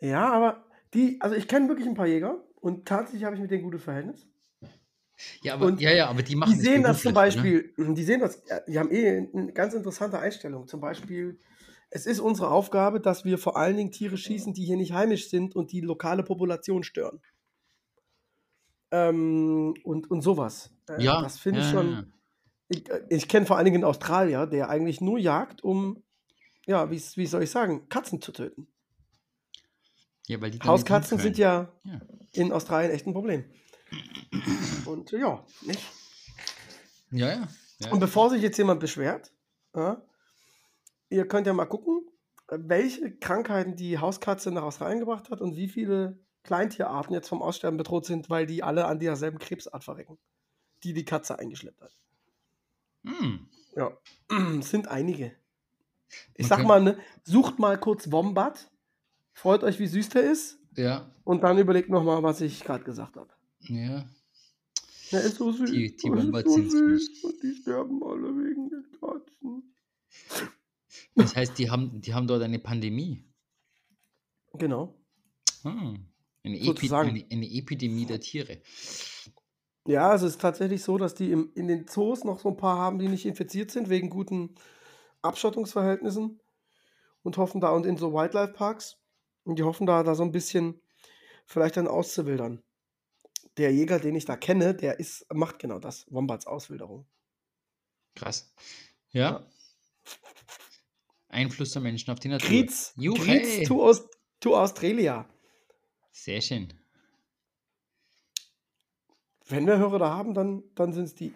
Ja, aber die, also ich kenne wirklich ein paar Jäger und tatsächlich habe ich mit denen gutes Verhältnis. Ja, aber, Und ja, ja, aber die machen Die sehen das zum? Beispiel, die sehen das, ja, die haben eh eine ganz interessante Einstellung. Zum Beispiel, es ist unsere Aufgabe, dass wir vor allen Dingen Tiere schießen, die hier nicht heimisch sind und die lokale Population stören. Ähm, und, und sowas. Äh, Ja, Das finde ich ja, schon. ja. Ich, äh, ich kenne vor allen Dingen einen Australier, der eigentlich nur jagt, um, ja, wie, wie soll ich sagen, Katzen zu töten. Ja, weil die Hauskatzen sind ja Ja. in Australien echt ein Problem. Und ja, nicht? Ja, ja. ja. Und bevor sich jetzt jemand beschwert, ja, ihr könnt ja mal gucken, welche Krankheiten die Hauskatze nach Australien gebracht hat und wie viele Kleintierarten jetzt vom Aussterben bedroht sind, weil die alle an derselben Krebsart verrecken, die die Katze eingeschleppt hat. Hm. Ja, es sind einige. Ich Man sag mal, ne, sucht mal kurz Wombat, freut euch, wie süß der ist Ja, und dann überlegt nochmal, was ich gerade gesagt habe. Ja. Der ist so süß. Die- die Wombats so sind süß. Und die sterben alle wegen den Katzen. Das heißt, die haben, die haben dort eine Pandemie. Genau. Hm. Eine, Epi eine, eine Epidemie der Tiere. Ja, also es ist tatsächlich so, dass die im, in den Zoos noch so ein paar haben, die nicht infiziert sind, wegen guten Abschottungsverhältnissen und hoffen da und in so Wildlife-Parks und die hoffen da, da so ein bisschen vielleicht dann auszuwildern. Der Jäger, den ich da kenne, der ist, macht genau das, Wombats Auswilderung. Krass. Ja. Einfluss der Menschen auf die Natur. Griez. Griez to, Aus, to Australia. Sehr schön. Wenn wir Hörer da haben, dann, dann sind es die.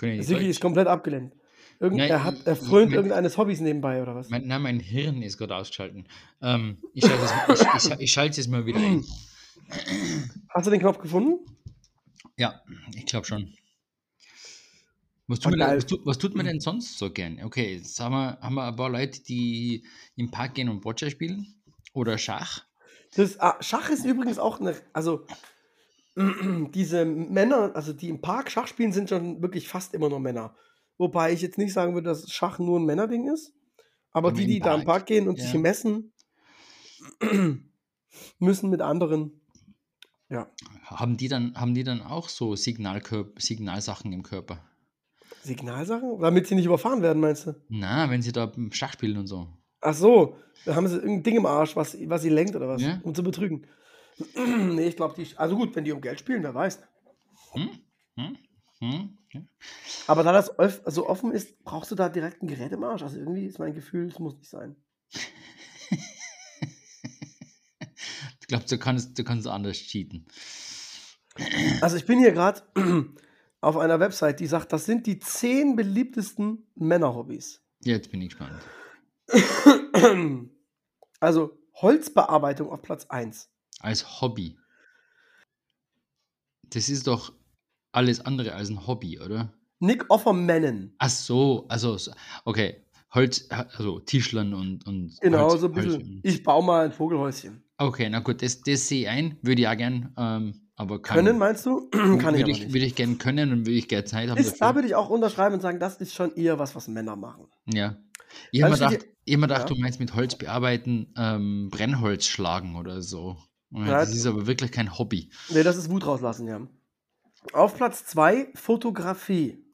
Sigi ist komplett abgelenkt. Irgend, Nein, er, hat, er frönt ich- irgendeines Hobbys nebenbei, oder was? Mein, nein, mein Hirn ist gerade ausgeschalten. Ähm, ich schalte es, ich, ich, schalte es mal wieder ein. Hast du den Knopf gefunden? Ja, ich glaube schon. Was tut, Ah, man was, tut, was tut man denn sonst so gern? Okay, jetzt haben wir, haben wir ein paar Leute, die im Park gehen und Boccia spielen. Oder Schach. Das, ah, Schach ist übrigens auch eine, also diese Männer, also die im Park Schach spielen, sind schon wirklich fast immer nur Männer. Wobei ich jetzt nicht sagen würde, dass Schach nur ein Männerding ist. Aber die, die da im Park, gehen und sich ja. messen, müssen mit anderen. Ja, Haben die dann, haben die dann auch so Signalkörp Signalsachen im Körper? Signalsachen? Damit sie nicht überfahren werden, meinst du? Na, wenn sie da Schach spielen und so. Ach so, da haben sie irgendein Ding im Arsch, was, was sie lenkt oder was, Ja. um zu betrügen. nee, ich glaube, die. Also gut, wenn die um Geld spielen, wer weiß. Hm? Hm? Hm? Ja. Aber da das so offen ist, brauchst du da direkt ein Gerät im Arsch. Also irgendwie ist mein Gefühl, es muss nicht sein. Ich glaube, du kannst, du kannst anders cheaten. Also ich bin hier gerade auf einer Website, die sagt, das sind die zehn beliebtesten Männerhobbys. Jetzt bin ich gespannt. Also Holzbearbeitung auf Platz 1. Als Hobby. Das ist doch alles andere als ein Hobby, oder? Nick Offermannen. Ach so, also, so- okay. Holz, also Tischlern und. und Genau, Holz- so ein bisschen. Holz- Ich baue mal ein Vogelhäuschen. Okay, na gut, das, das sehe ich ein, würde ich auch gern, ähm, aber kann, Können, meinst du? Kann ich ich, würde ich gern können und würde ich gerne Zeit haben Ist, da würde ich auch unterschreiben und sagen, das ist schon eher was, was Männer machen. Ja. Ich habe mir gedacht, ich mir gedacht ja. du meinst mit Holz bearbeiten, ähm, Brennholz schlagen oder so. Ja, das ist aber wirklich kein Hobby. Nee, das ist Wut rauslassen, ja. Auf Platz 2 Fotografie.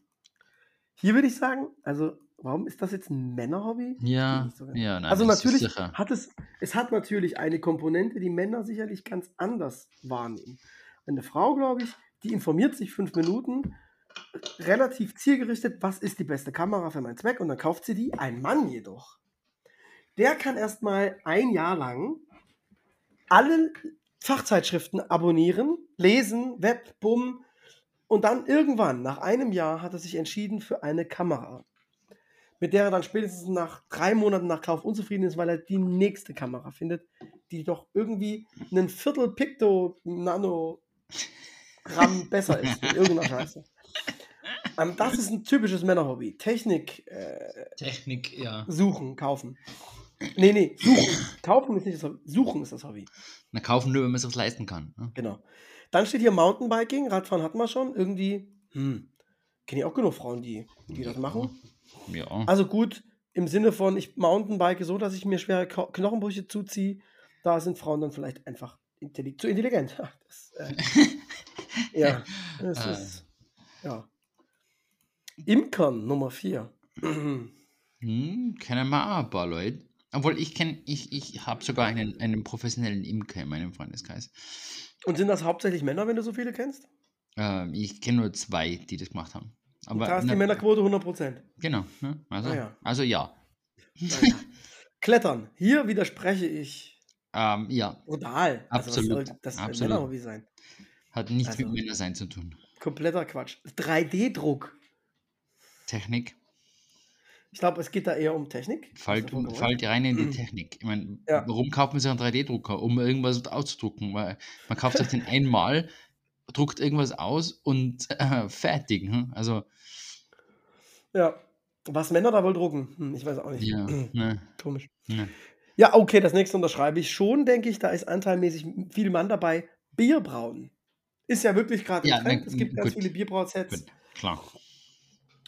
Hier würde ich sagen, also warum ist das jetzt ein Männerhobby? Ja, so ja, nein, also natürlich hat es, es hat natürlich eine Komponente, die Männer sicherlich ganz anders wahrnehmen. Eine Frau, glaube ich, die informiert sich fünf Minuten, relativ zielgerichtet, was ist die beste Kamera für meinen Zweck und dann kauft sie die. Ein Mann jedoch, der kann erstmal ein Jahr lang alle Fachzeitschriften abonnieren, lesen, Web, Bumm und dann irgendwann, nach einem Jahr, hat er sich entschieden für eine Kamera mit der er dann spätestens nach drei Monaten nach Kauf unzufrieden ist, weil er die nächste Kamera findet, die doch irgendwie einen Viertel Picto Nanogramm besser ist. mit Irgendeiner Scheiße. Ähm, das ist ein typisches Männerhobby. Technik äh, Technik, ja. suchen, kaufen. Nee, nee, suchen. Kaufen ist nicht das Hobby. Suchen ist das Hobby. Na, kaufen nur, wenn man es sich leisten kann. Ne? Genau. Dann steht hier Mountainbiking, Radfahren hatten wir schon. Irgendwie, hm, kenne ich auch genug Frauen, die, die das machen. Ja. Also gut, im Sinne von, ich mountainbike so, dass ich mir schwere Knochenbrüche zuziehe. Da sind Frauen dann vielleicht einfach intelli zu intelligent. Das, äh, ja, das Äh. ist, ja. Imkern Nummer 4. Hm, auch ein paar Leute. Obwohl ich kenne, ich, ich habe sogar einen, einen professionellen Imker in meinem Freundeskreis. Und sind das hauptsächlich Männer, wenn du so viele kennst? Ähm, ich kenne nur zwei, die das gemacht haben. Aber da ist die Männerquote 100%. Genau. Ne? Also, Ah, ja. also ja. Naja. Klettern. Hier widerspreche ich Ähm, ja, brutal. Also Absolut, soll das für ein absolut. Männerhobby sein? hat nichts Also- mit Männern sein zu tun. Kompletter Quatsch. 3D-Druck. Technik. Ich glaube, es geht da eher um Technik. Vollkommen fällt rein in die Technik. Ich meine, Ja. warum kauft man sich einen 3D-Drucker? Um irgendwas auszudrucken. Weil man kauft sich den einmal, druckt irgendwas aus und äh, fertig. Hm? Also, Ja. Was Männer da wohl drucken? Hm, ich weiß auch nicht. ja, ne, Komisch. ne. Ja, okay, das nächste unterschreibe ich schon, denke ich. Da ist anteilmäßig viel Mann dabei. Bierbrauen. Ist ja wirklich gerade Ja, Trend. na, Es gibt ganz gut. viele Bierbrausets. Klar.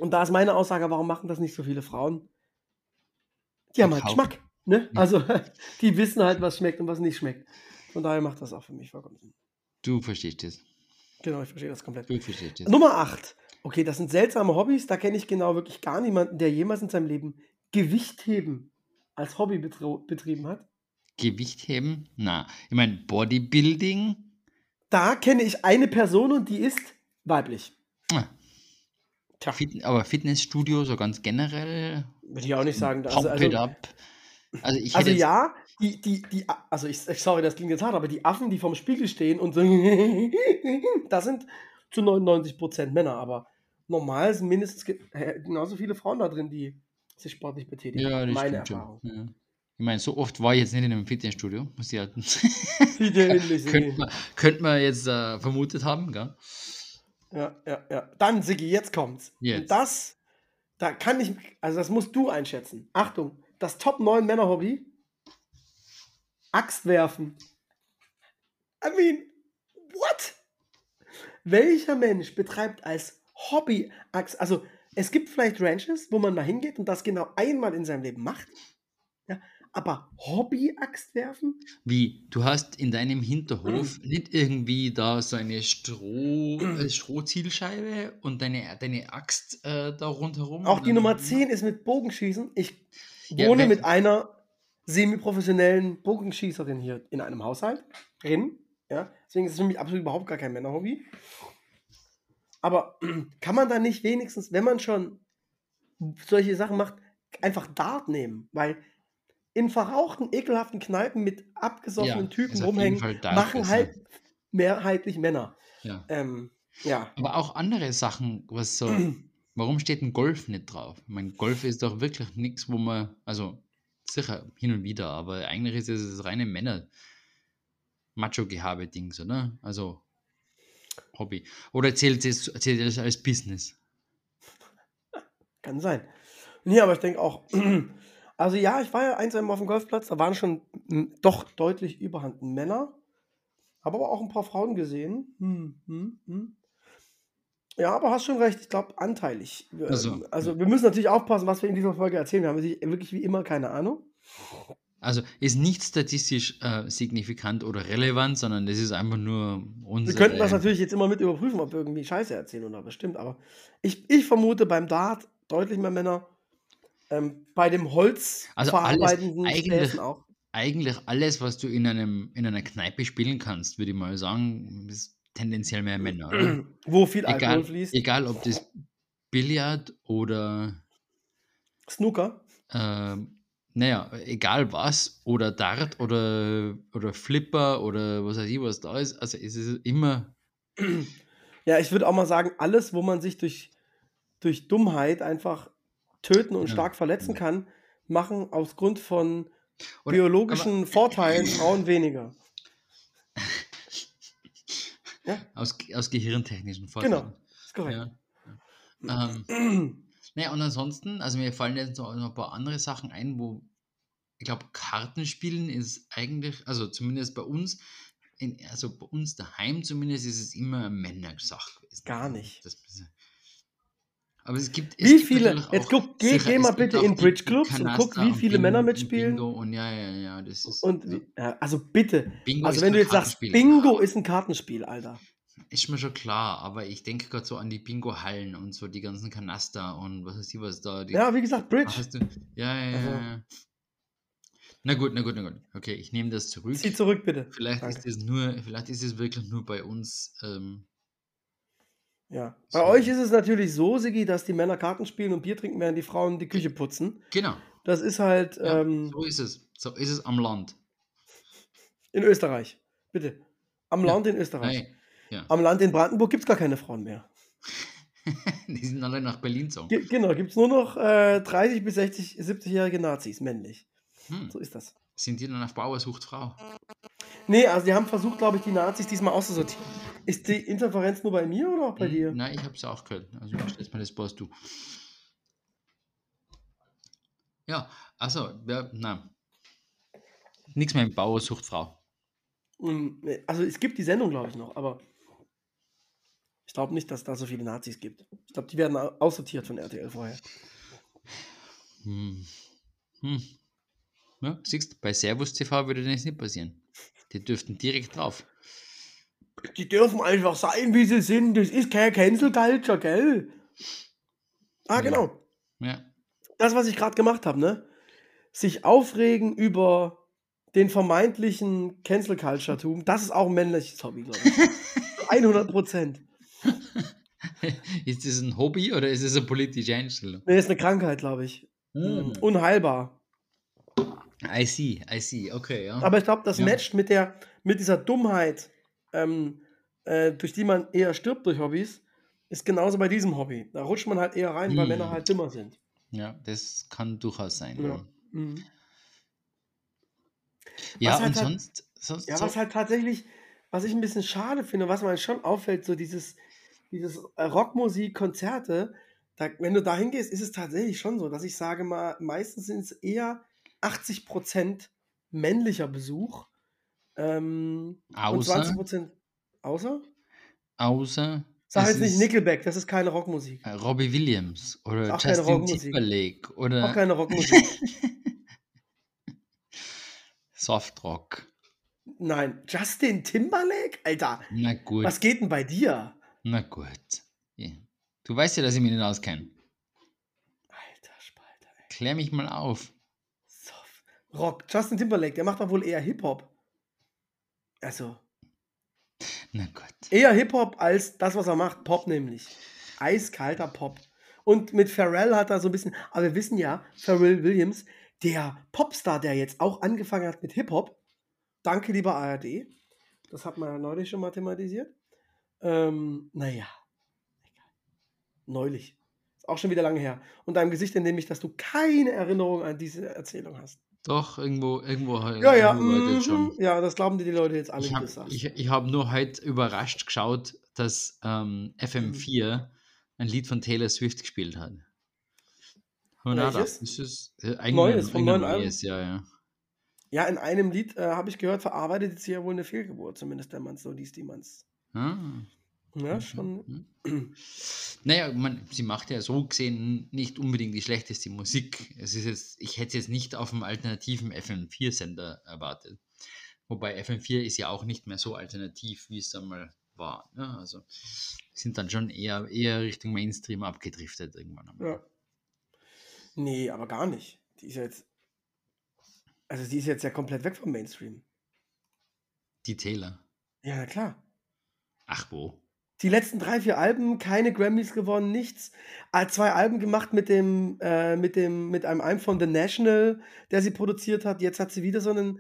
Und da ist meine Aussage, warum machen das nicht so viele Frauen? Die haben halt. Geschmack. Ne? Ja. Also, die wissen halt, was schmeckt und was nicht schmeckt. Von daher macht das auch für mich vollkommen Sinn. Du verstehst das. Genau, ich verstehe das komplett. Du verstehst das. Nummer 8. Okay, das sind seltsame Hobbys. Da kenne ich genau wirklich gar niemanden, der jemals in seinem Leben Gewichtheben als Hobby betrieben hat. Gewicht heben? Na, ich meine, Bodybuilding? Da kenne ich eine Person und die ist weiblich. Tja, Fit, aber Fitnessstudio so ganz generell? würde ich auch nicht sagen. Pump Also, also, it up. Also ich also ja, die, die, die, also ich, sorry, das klingt jetzt hart, aber die Affen, die vorm Spiegel stehen und so, das sind zu 99% Männer, aber normal sind mindestens ge- genauso viele Frauen da drin, die sich sportlich betätigen. Ja, das Meine. Erfahrung. Ja. Ich meine, so oft war ich jetzt nicht in einem Fitnessstudio. Muss ich halt könnte man, könnte man jetzt äh, vermutet haben, gell? Ja, ja, ja. Dann, Sigi, jetzt kommt's. Jetzt. Und das, da kann ich, also das musst du einschätzen. Achtung, das Top 9 Männer-Hobby, Axt werfen. I mean, what? Welcher Mensch betreibt als Hobby Axt, also es gibt vielleicht Ranches, wo man mal hingeht und das genau einmal in seinem Leben macht. Ja, aber Hobby Axt werfen? Wie, du hast in deinem Hinterhof nicht irgendwie da so eine Stroh, äh, Strohzielscheibe und deine, deine Axt äh, da rundherum? Auch die Nummer 10 ist mit Bogenschießen. Ich Ja, wohne wenn- mit einer semi-professionellen Bogenschießerin hier in einem Haushalt drin. Ja, deswegen ist es für mich absolut überhaupt gar kein Männerhobby. Aber kann man da nicht wenigstens, wenn man schon solche Sachen macht, einfach Dart nehmen? Weil in verrauchten, ekelhaften Kneipen mit abgesoffenen Ja, Typen rumhängen, machen halt mehrheitlich Männer. Ja. Ähm, ja. Aber auch andere Sachen, was so. warum steht ein Golf nicht drauf? Ich meine, Golf ist doch wirklich nichts, wo man. Also, sicher hin und wieder, aber eigentlich ist es das reine Männer. Macho-Gehabe-Dings, oder? Also, Hobby. Oder zählt das, zählt das als Business? Kann sein. Nee, aber ich denke auch, also ja, ich war ja eins einmal auf dem Golfplatz, da waren schon m, doch deutlich überhand Männer, habe aber auch ein paar Frauen gesehen. Hm, hm, hm. Ja, aber hast schon recht, ich glaube anteilig. Ähm, Also, Also wir müssen natürlich aufpassen, was wir in dieser Folge erzählen. Wir haben wirklich wie immer keine Ahnung. Also, ist nicht statistisch äh, signifikant oder relevant, sondern das ist einfach nur Wir unsere. könnten das natürlich jetzt immer mit überprüfen, ob wir irgendwie Scheiße erzählen oder bestimmt, aber ich, ich vermute beim Dart deutlich mehr Männer. Ähm, bei dem Holz Also alles verarbeitenden eigentlich- auch. Eigentlich alles, was du in, einem, in einer Kneipe spielen kannst, würde ich mal sagen, ist tendenziell mehr Männer. Oder? Wo viel Alkohol egal, fließt. egal, ob das Billard oder, Snooker. ähm, naja, egal was, oder Dart oder, oder Flipper oder was weiß ich, was da ist. Also es ist immer, Ja, ich würde auch mal sagen, alles, wo man sich durch, durch Dummheit einfach töten und Ja. stark verletzen kann, machen aus Grund von Oder- biologischen Vorteilen Frauen weniger. aus, aus gehirntechnischen Vorteilen. Genau, ist korrekt. Ja. Ähm, naja, und ansonsten, also mir fallen jetzt noch, noch ein paar andere Sachen ein, wo ich glaube, Kartenspielen ist eigentlich, also zumindest bei uns, in, also bei uns daheim zumindest, ist es immer eine Männersache gewesen. Gar nicht. Das, aber es gibt. Wie es gibt viele- jetzt guck, geh- sicher, geh mal bitte in die- Bridge-Clubs die und guck, wie viele Bingo- Männer mitspielen. Bingo und ja, ja, ja, das ist. Und ja. wie, also bitte. Bingo Also ist wenn du jetzt sagst. Bingo ist ein Kartenspiel, Alter. Ist mir schon klar, aber ich denke gerade so an die Bingo-Hallen und so die ganzen Kanaster und was weiß ich was da. Die, Ja, wie gesagt, Bridge. Du, ja, ja, ja, Also- ja. Na gut, na gut, na gut. Okay, ich nehme das zurück. Zieh zurück, bitte. Vielleicht Danke. ist es nur, vielleicht ist es wirklich nur bei uns. Ähm, Ja. Bei So. euch ist es natürlich so, Sigi, dass die Männer Karten spielen und Bier trinken, während die Frauen die Küche putzen. genau, Das ist halt ja, ähm, so ist es. So ist es am Land. in Österreich. Bitte. Am Ja. Land in Österreich. Nein, ja. Am Land in Brandenburg gibt es gar keine Frauen mehr. die sind alle nach Berlin so. Ge genau, gibt es nur noch äh, 30 bis 60, 70-jährige Nazis, männlich. Hm. So ist das. Sind die dann auf Bauer sucht Frau? Nee, also die haben versucht, glaube ich, die Nazis diesmal auszusortieren. Ist die Interferenz nur bei mir oder auch bei Hm, dir? Nein, ich habe es auch gehört. Also stellst mal das passt du. Ja, also, ja, nein. Nichts mehr mit Bauer sucht Frau. Nee, also es gibt die Sendung, glaube ich, noch, aber ich glaube nicht, dass da so viele Nazis gibt. Ich glaube, die werden au- aussortiert von RTL vorher. Hm. Hm. Ja, siehst bei Servus TV würde das nicht passieren. Die dürften direkt drauf. Die dürfen einfach sein, wie sie sind. Das ist kein Cancel Culture, gell? Ah, genau. Ja. Das, was ich gerade gemacht habe, ne? Sich aufregen über den vermeintlichen Cancel Culture-Tum, das ist auch ein männliches Hobby, glaube ich. Zu 100 Prozent. ist das ein Hobby oder ist es eine politische Einstellung? Nee, ist eine Krankheit, glaube ich. Hm. Unheilbar. I see, I see, okay, ja. Aber ich glaube, das Ja. matcht mit, der, mit dieser Dummheit, ähm, äh, durch die man eher stirbt durch Hobbys, ist genauso bei diesem Hobby. Da rutscht man halt eher rein, weil. Männer halt dümmer sind. ja, das kann durchaus sein. Ja. Ja, Mhm. ja Was halt und halt- sonst, sonst Ja, was halt tatsächlich, was ich ein bisschen schade finde, was mir schon auffällt, so dieses, dieses äh, Rockmusik, Konzerte, da, wenn du da hingehst, ist es tatsächlich schon so, dass ich sage mal, meistens sind es eher 80% männlicher Besuch ähm, und außer, 20% außer? außer Sag jetzt nicht Nickelback, das ist keine Rockmusik. äh, Robbie Williams oder Auch Justin. Timberlake oder Auch keine Rockmusik. Softrock. Nein, Justin Timberlake? Alter, Na gut, was geht denn bei dir? na gut. Ja. Du weißt ja, dass ich mich nicht auskenne. Alter Spalter, ey. Klär mich mal auf. Rock. Justin Timberlake, der macht doch wohl eher Hip-Hop. Also, Na gut. eher Hip-Hop als das, was er macht. Pop nämlich. Eiskalter Pop. Und mit Pharrell hat er so ein bisschen, aber wir wissen ja, Pharrell Williams, der Popstar, der jetzt auch angefangen hat mit Hip-Hop, danke lieber ARD, das hat man ja neulich schon mal thematisiert. Ähm, naja. Neulich. Ist auch schon wieder lange her. Und deinem Gesicht entnehme ich, dass du keine Erinnerung an diese Erzählung hast. Doch, irgendwo, irgendwo, Ja, ja, irgendwo mhm. schon. ja, das glauben dir die Leute jetzt alle, Ich habe sagst. ich, ich hab nur heute überrascht geschaut, dass ähm, FM4 ein Lied von Taylor Swift gespielt hat. Welches? das ist äh, eigentlich Neues, ein neuen neues, ja, ja. Ja, in einem Lied äh, habe ich gehört, verarbeitet sie ja wohl eine Fehlgeburt, zumindest wenn man es so liest, die man es. Ah, Ja, mhm, schon. mhm. Naja, man, sie macht ja so gesehen nicht unbedingt die schlechteste Musik. Es ist jetzt, ich hätte es jetzt nicht auf einem alternativen FM4-Sender erwartet. Wobei FM4 ist ja auch nicht mehr so alternativ, wie es einmal war. Ne? Also sind dann schon eher, eher Richtung Mainstream abgedriftet irgendwann einmal. Ja. Nee, aber gar nicht. Die ist jetzt. Also, die ist jetzt ja komplett weg vom Mainstream. Die Taylor. Ja, na klar. Ach wo. Die letzten drei, vier Alben, keine Grammys gewonnen, nichts. Ah, Zwei Alben gemacht mit dem, äh, mit dem, mit einem Alben von The National, der sie produziert hat. Jetzt hat sie wieder so einen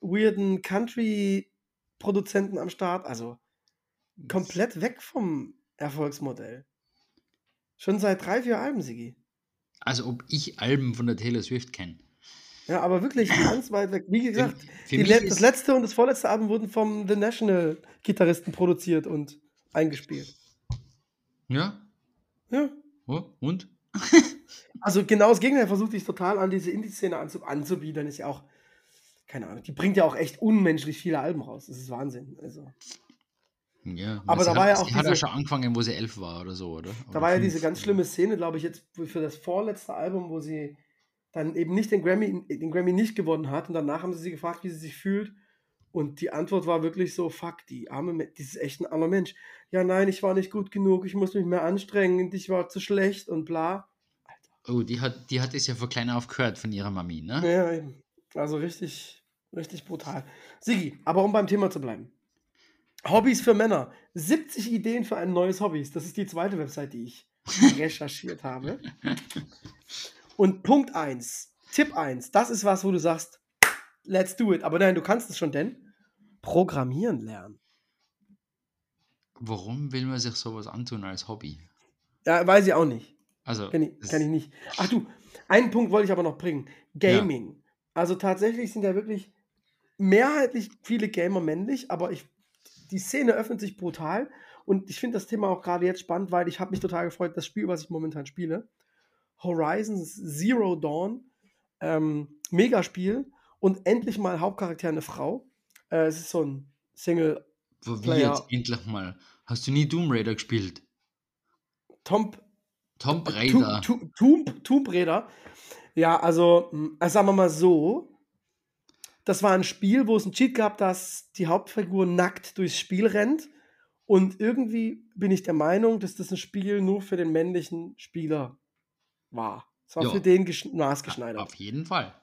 weirden Country-Produzenten am Start. Also komplett weg vom Erfolgsmodell. Schon seit drei, vier Alben, Sigi. Also ob ich Alben von der Taylor Swift kenne. Ja, aber wirklich ganz weit weg. Wie gesagt, für mich le das letzte und das vorletzte Album wurden vom The National Gitarristen produziert und eingespielt. Ja? Ja. Oh, und? Also genau das Gegenteil versucht sich total an diese Indie-Szene anzu anzubiedern. Ist ja auch, keine Ahnung, die bringt ja auch echt unmenschlich viele Alben raus. Das ist Wahnsinn. Also, Ja. Aber da war ja sie auch hat ja schon angefangen, wo sie elf war oder so, oder? da Oder war ja diese ganz schlimme Szene, glaube ich, jetzt für das vorletzte Album, wo sie dann eben nicht den Grammy, den Grammy nicht gewonnen hat. Und danach haben sie sie gefragt, wie sie sich fühlt. Und die Antwort war wirklich so, fuck, die arme, Me- die ist echt ein armer Mensch. Ja, nein, ich war nicht gut genug, ich muss mich mehr anstrengen, ich war zu schlecht und bla. Oh, die hat, die hat es ja von klein auf gehört von ihrer Mami, ne? Ja, eben. Also richtig, richtig brutal. Sigi, aber um beim Thema zu bleiben. Hobbys für Männer. 70 Ideen für ein neues Hobby. Das ist die zweite Website, die ich recherchiert habe. Und Punkt 1, Tipp 1, das ist was, wo du sagst, let's do it. Aber nein, du kannst es schon, denn Programmieren lernen. Warum will man sich sowas antun als Hobby? Ja, weiß ich auch nicht. Also, Kenn ich, das- kenn ich nicht. Ach du, einen Punkt wollte ich aber noch bringen. Gaming. Also tatsächlich sind ja wirklich mehrheitlich viele Gamer männlich, aber ich, die Szene öffnet sich brutal und ich finde das Thema auch gerade jetzt spannend, weil ich habe mich total gefreut, das Spiel, was ich momentan spiele, Horizon Zero Dawn, ähm, Megaspiel und endlich mal Hauptcharakter eine Frau. Äh, es ist so ein Single wo Player- jetzt endlich mal. Hast du nie Doom Raider gespielt? Tomb Tomb Raider. Tomb, Tomb, Tomb Raider. Ja, also, also sagen wir mal so. Das war ein Spiel, wo es einen Cheat gab, dass die Hauptfigur nackt durchs Spiel rennt. Und irgendwie bin ich der Meinung, dass das ein Spiel nur für den männlichen Spieler war. Es war Ja. für den gesch- maßgeschneidert. Auf jeden Fall.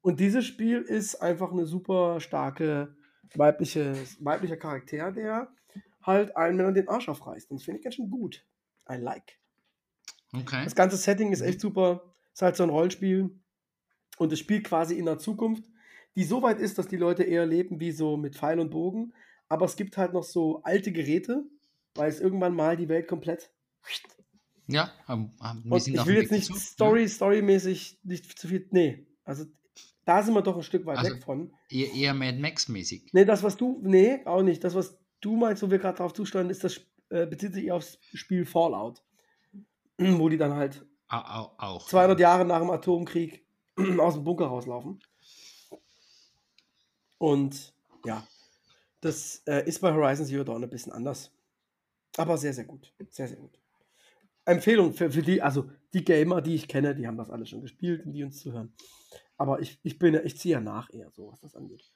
Und dieses Spiel ist einfach eine super starke weibliche, weiblicher Charakter, der halt allen Männern den Arsch aufreißt. Und das finde ich ganz schön gut. I like. Okay. Das ganze Setting ist echt super. Ist halt so ein Rollenspiel. Und es spielt quasi in der Zukunft, die so weit ist, dass die Leute eher leben wie so mit Pfeil und Bogen. Aber es gibt halt noch so alte Geräte, weil es irgendwann mal die Welt komplett. Ja, Und sind ich will jetzt nicht dazu. Story, storymäßig nicht zu viel. Nee, also da sind wir doch ein Stück weit Also- weg von. Eher, eher Mad Max-mäßig. Nee, das, was du. Nee, auch nicht. Das, was du meinst, wo wir gerade drauf zusteuern, ist das, äh, bezieht sich eher aufs Spiel Fallout. Wo die dann halt Au, au, auch. 200 Jahre nach dem Atomkrieg aus dem Bunker rauslaufen. Und ja, das äh, ist bei Horizon Zero Dawn ein bisschen anders. Aber sehr, sehr gut. Sehr, sehr gut. Empfehlung für, für die, also die Gamer, die ich kenne, die haben das alle schon gespielt und die uns zuhören. Aber ich, ich bin ich ziehe ja nach eher so, was das angeht.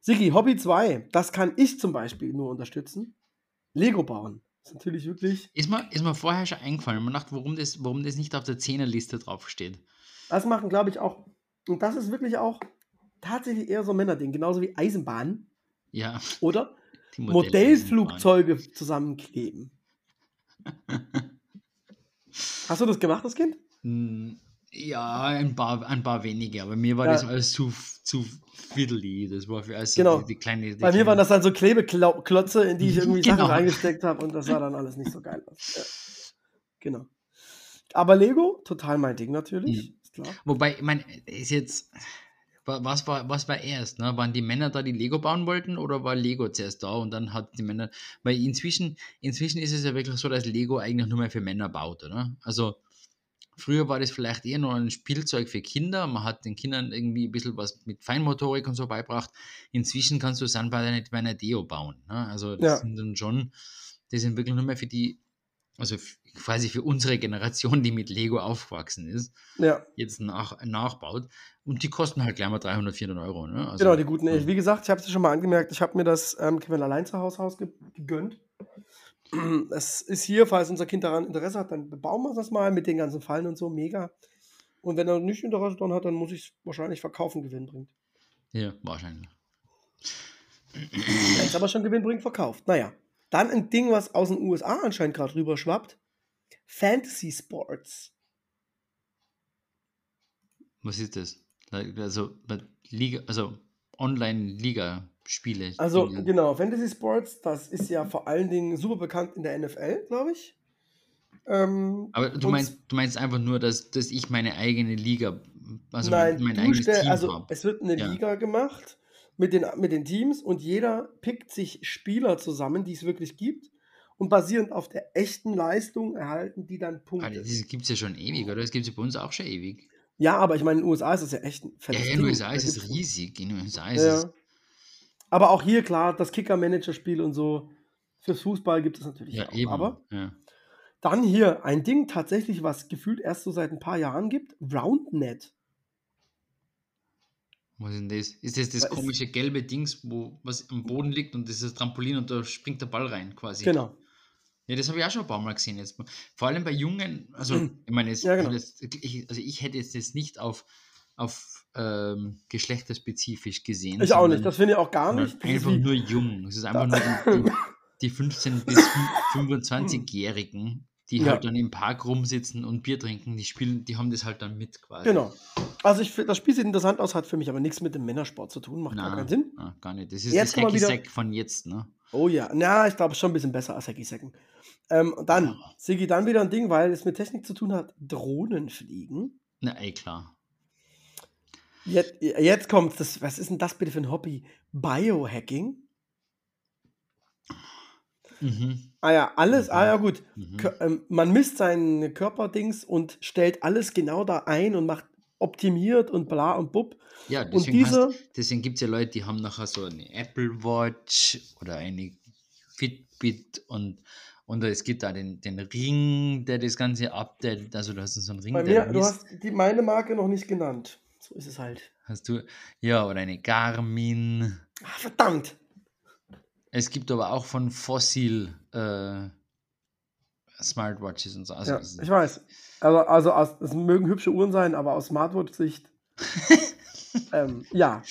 Sigi, Hobby 2, das kann ich zum Beispiel nur unterstützen. Lego bauen. Ist natürlich wirklich. Ist mir, ist mir vorher schon eingefallen. Man dachte, warum das, warum das nicht auf der Zehnerliste draufsteht. Das machen, glaube ich, auch. Und das ist wirklich auch tatsächlich eher so ein Männerding, genauso wie Eisenbahnen, Ja, oder? Modellflugzeuge zusammenkleben. Hast du das gemacht, das Kind? Ja, ein paar, ein paar wenige, aber mir war Ja. das alles zu, zu fiddly. Das war für also Genau. die, die kleine. Die Bei mir kleine- waren das dann so Klebeklotze, in die ich irgendwie Genau. Sachen reingesteckt habe und das sah dann alles nicht so geil aus. Ja. Genau. Aber Lego, total mein Ding natürlich. Mhm. Ist klar. Wobei, ich meine, ist jetzt. wa- Was war, was war erst? Ne? Waren die Männer da, die Lego bauen wollten, oder war Lego zuerst da und dann hat die Männer. Weil inzwischen, inzwischen ist es ja wirklich so, dass Lego eigentlich nur mehr für Männer baut, oder? Also früher war das vielleicht eher nur ein Spielzeug für Kinder. Man hat den Kindern irgendwie ein bisschen was mit Feinmotorik und so beibracht. Inzwischen kannst du Sandbad nicht bei einer Deo bauen. Ne? Also das Ja. sind dann schon, die sind wirklich nur mehr für die, also quasi für unsere Generation, die mit Lego aufgewachsen ist Ja, jetzt nach, nachbaut. Und die kosten halt gleich mal 300, 400 Euro. Ne? Also, genau, die guten. Wie gesagt, ich habe es schon mal angemerkt, ich habe mir das ähm, Kevin allein zu Hause Haus ge gegönnt. Es ist hier, falls unser Kind daran Interesse hat, dann bauen wir das mal mit den ganzen Fallen und so, mega. Und wenn er nicht Interesse daran hat, dann muss ich es wahrscheinlich verkaufen, Gewinn bringt. Ja, wahrscheinlich. Wenn es aber schon Gewinn bringt, verkauft. Naja. Dann ein Ding, was aus den USA anscheinend gerade rüber schwappt. Fantasy Sports. Was ist das? Also, Liga, also Online-Liga-Spiele. Also Dinge. genau, Fantasy Sports, das ist ja vor allen Dingen super bekannt in der NFL, glaube ich. Ähm, Aber du meinst, du meinst einfach nur, dass, dass ich meine eigene Liga, also Nein, mein du eigenes stell, Team also habe. es wird eine Ja. Liga gemacht mit den, mit den Teams und jeder pickt sich Spieler zusammen, die es wirklich gibt. Und basierend auf der echten Leistung erhalten die dann Punkte. Alter, das gibt es ja schon ewig, oder? Das gibt es ja bei uns auch schon ewig. Ja, aber ich meine, in den USA ist das ja echt ein Ja, fettes ja, in den USA ist es riesig. In den USA ist Ja. es. Aber auch hier, klar, das Kicker-Manager-Spiel und so. Fürs Fußball gibt es natürlich Ja, auch. eben. Aber ja. dann hier ein Ding tatsächlich, was gefühlt erst so seit ein paar Jahren gibt: Roundnet. Was ist denn das? Ist das das Da ist- komische gelbe Dings, wo was am Boden liegt und das ist das Trampolin und da springt der Ball rein quasi? Genau. Ja, das habe ich auch schon ein paar Mal gesehen jetzt. Vor allem bei Jungen, also ich meine, jetzt, Ja, genau. also ich hätte jetzt das nicht auf, auf ähm, geschlechterspezifisch gesehen. Ich auch nicht. Das finde ich auch gar nicht. Einfach nur jung. Es ist einfach nur die, die, die 15- bis 25-Jährigen, die Ja. halt dann im Park rumsitzen und Bier trinken, die spielen, die haben das halt dann mit quasi. Genau. Also ich das Spiel sieht interessant aus, hat für mich aber nichts mit dem Männersport zu tun, macht gar Nein, keinen Sinn. ah, gar nicht. Das ist Jetzt das wieder- Hacky-Sack von jetzt, ne? Oh ja, na, ich glaube schon ein bisschen besser als Hacky Sacken. Ähm, dann, Sigi, dann wieder ein Ding, weil es mit Technik zu tun hat, Drohnenfliegen. Na, ey, klar. Jetzt, jetzt kommt das, was ist denn das bitte für ein Hobby? Biohacking? Mhm. Ah ja, alles, ah ja gut. Mhm. Ähm, man misst seinen Körperdings und stellt alles genau da ein und macht optimiert und bla und bub. Ja, Und deswegen, diese, hast- deswegen gibt es ja Leute, die haben nachher so eine Apple Watch oder eine Fitbit und, und es gibt da den, den Ring, der das Ganze abdellt. Also du hast so einen Ring, bei der mir, du hast die, meine Marke noch nicht genannt. So ist es halt. Hast du, ja, oder eine Garmin. Ah, verdammt! Es gibt aber auch von Fossil äh, Smartwatches und so. Also Ja, ich weiß. Also, also aus, es mögen hübsche Uhren sein, aber aus Smartwatch-Sicht. ähm, ja.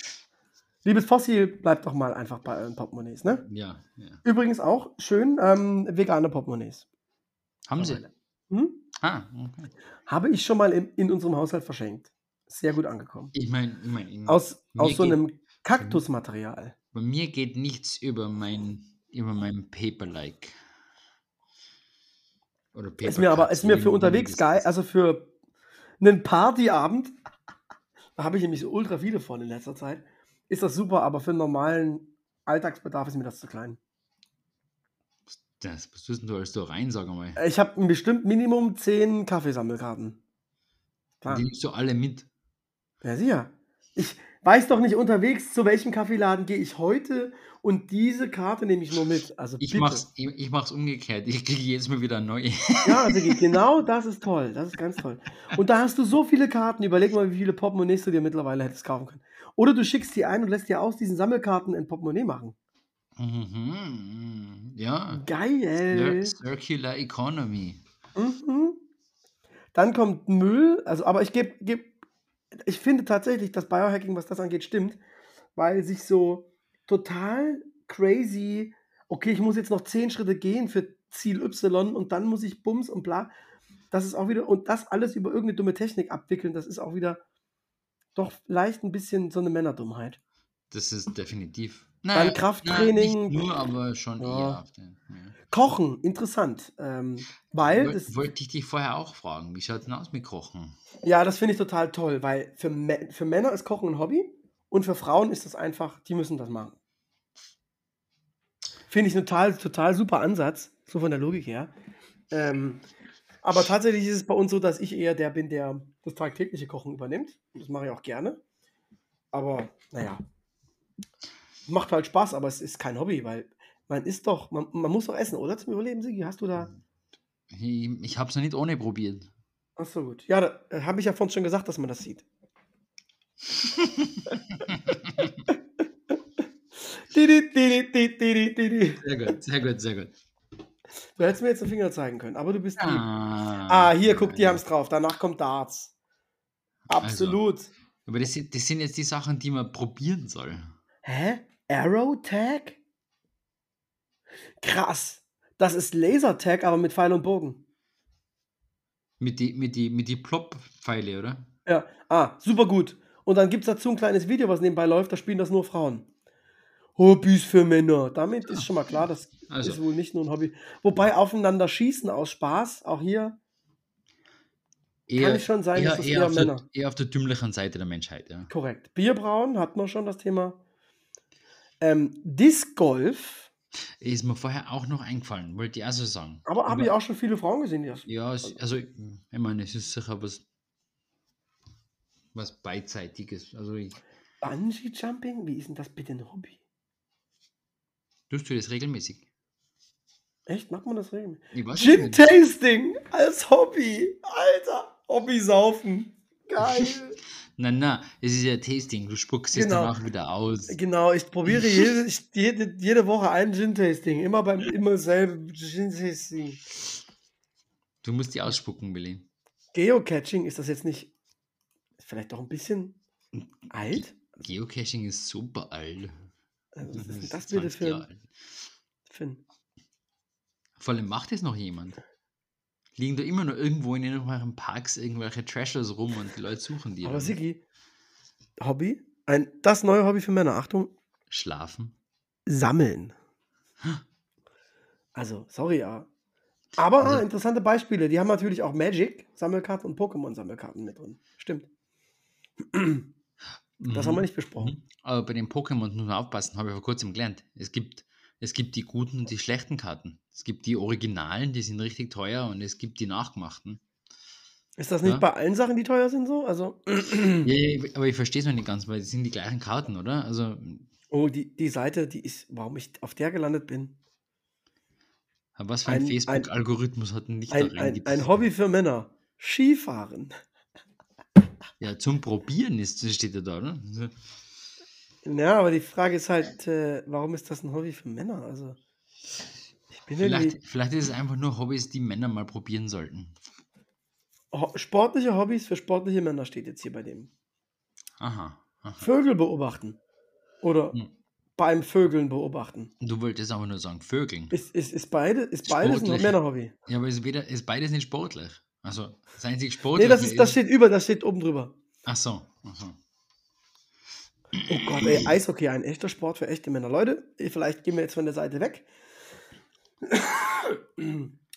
Liebes Fossil, bleibt doch mal einfach bei euren Portemonnaies, ne? ja, ja. Übrigens auch schön ähm, vegane Portemonnaies. Haben sie? Hm? Ah, okay. Habe ich schon mal in, in unserem Haushalt verschenkt. Sehr gut angekommen. Ich meine, ich mein, Aus, aus so geht- einem Kaktusmaterial. bei mir geht nichts über mein, über mein Paper-like. Oder Paper Ist mir aber ist mir für unterwegs geil, also für einen Partyabend, da habe ich nämlich so ultra viele von in letzter Zeit, ist das super, aber für einen normalen Alltagsbedarf ist mir das zu klein. Das, was tust du alles da rein, sag mal? Ich habe bestimmt Minimum 10 Kaffeesammelkarten. Die nimmst du alle mit. Ja, sicher. Ich weiß doch nicht unterwegs, zu welchem Kaffeeladen gehe ich heute und diese Karte nehme ich nur mit. Also Ich bitte. mach's, ich, ich mach's umgekehrt. Ich kriege jedes Mal wieder neue. Ja, also genau das ist toll. Das ist ganz toll. Und da hast du so viele Karten. Überleg mal, wie viele Portemonnaies du dir mittlerweile hättest kaufen können. Oder du schickst die ein und lässt dir aus diesen Sammelkarten ein Portemonnaie machen. Mhm, ja. Geil. Cir- Circular Economy. Mhm. Dann kommt Müll. Also, aber ich gebe, geb, ich finde tatsächlich, dass Biohacking, was das angeht, stimmt, weil sich so total crazy, okay, ich muss jetzt noch zehn Schritte gehen für Ziel Y und dann muss ich Bums und bla. Das ist auch wieder, und das alles über irgendeine dumme Technik abwickeln, das ist auch wieder doch leicht ein bisschen so eine Männerdummheit. Das ist definitiv. Dann Krafttraining. nicht nur, aber schon Ja. den, ja. Kochen, interessant. Ähm, weil Woll- das, Wollte ich dich vorher auch fragen. Wie schaut denn aus mit Kochen? Ja, das finde ich total toll, weil für, für Männer ist Kochen ein Hobby und für Frauen ist das einfach, die müssen das machen. Finde ich total, total super Ansatz, so von der Logik her. Ähm, aber tatsächlich ist es bei uns so, dass ich eher der bin, der das tagtägliche Kochen übernimmt. Das mache ich auch gerne. Aber naja, macht halt Spaß, aber es ist kein Hobby, weil man isst doch, man, man muss doch essen, oder? Zum Überleben, Sigi, hast du da? Ich, ich habe es noch nicht ohne probiert. Ach so, gut. Ja, da äh, habe ich ja vorhin schon gesagt, dass man das sieht. Sehr gut, sehr gut, sehr gut. Du hättest mir jetzt den Finger zeigen können, aber du bist lieb. Ah, Ah, hier, guck, die haben es drauf. Danach kommt Darts. Absolut. Aber das sind, das sind jetzt die Sachen, die man probieren soll. Hä? Arrow Tag? Krass. Das ist Laser Tag, aber mit Pfeil und Bogen. Mit die, mit die, mit die Plop-Pfeile, oder? Ja. Ah, super gut. Und dann gibt es dazu ein kleines Video, was nebenbei läuft, da spielen das nur Frauen. Hobbys für Männer. Damit ist schon mal klar, das Also. ist wohl nicht nur ein Hobby. Wobei aufeinander schießen aus Spaß, auch hier, Eher, ich schon sein, eher, dass das eher, eher auf der, Männer- eher auf der dümmlichen Seite der Menschheit, ja. korrekt. Bierbrauen hatten wir schon das Thema. Ähm, Disc Golf, Ist mir vorher auch noch eingefallen, wollte ich auch so sagen. aber habe ich auch schon viele Frauen gesehen, die das. Ja, es, also, ich meine, es ist sicher was, was Beidseitiges. Also, ich, Bungee Jumping? Wie ist denn das bitte ein Hobby? tust du das regelmäßig? Echt? Macht man das regelmäßig? Ich Gin. Tasting als Hobby. Alter, Hobby saufen. Geil. Nein, nein, es ist ja Tasting. Du spuckst es Genau. danach wieder aus. genau, ich probiere jede, ich, jede, jede Woche ein Gin Tasting. Immer beim immer selben Gin Tasting. Du musst die ausspucken, Willi. Geocaching, ist das jetzt nicht vielleicht doch ein bisschen alt? Geocaching ist super alt. Also, was ist denn das bitte 20 für, für ein Vor allem macht es noch jemand. Liegen da immer noch irgendwo in irgendwelchen Parks irgendwelche Trashers rum und die Leute suchen die. Aber dann. Sigi, Hobby? Ein, das neue Hobby für Männer. Achtung, Schlafen. sammeln. Also, sorry, ja. Aber ah, Also- interessante Beispiele. Die haben natürlich auch Magic, Sammelkarten und Pokémon-Sammelkarten mit drin. Stimmt. Das haben wir Mhm. nicht besprochen. Mhm. Aber bei den Pokémon muss man aufpassen, habe ich vor kurzem gelernt. Es gibt, es gibt die guten und die schlechten Karten. Es gibt die Originalen, die sind richtig teuer und es gibt die nachgemachten. Ist das nicht Ja. bei allen Sachen, die teuer sind, so? Also, Ja, ja, aber ich verstehe es noch nicht ganz, weil es sind die gleichen Karten, oder? Also, oh, die, die Seite, die ist, warum ich auf der gelandet bin. was für ein, Ein- Facebook-Algorithmus hat denn nicht Ein, da ein, ein Hobby für Männer. Skifahren. Ja, zum Probieren ist, steht ja da, oder? Ja, aber die Frage ist halt, äh, warum ist das ein Hobby für Männer? Also. Vielleicht, vielleicht ist es einfach nur Hobbys, die Männer mal probieren sollten. Sportliche Hobbys für sportliche Männer steht jetzt hier bei dem. Aha. aha. Vögel beobachten. Oder Hm. beim Vögeln beobachten. Du wolltest aber nur sagen, Vögeln. Ist, ist, ist, beide, ist beides ein Sportlich. Männerhobby? Ja, aber ist, weder, ist beides nicht sportlich. Also, das einzige Nee, Sportliche das, ist, das steht über, das steht oben drüber. Ach so. Ach so. Oh Gott, ey, Eishockey, ein echter Sport für echte Männer. Leute, vielleicht gehen wir jetzt von der Seite weg.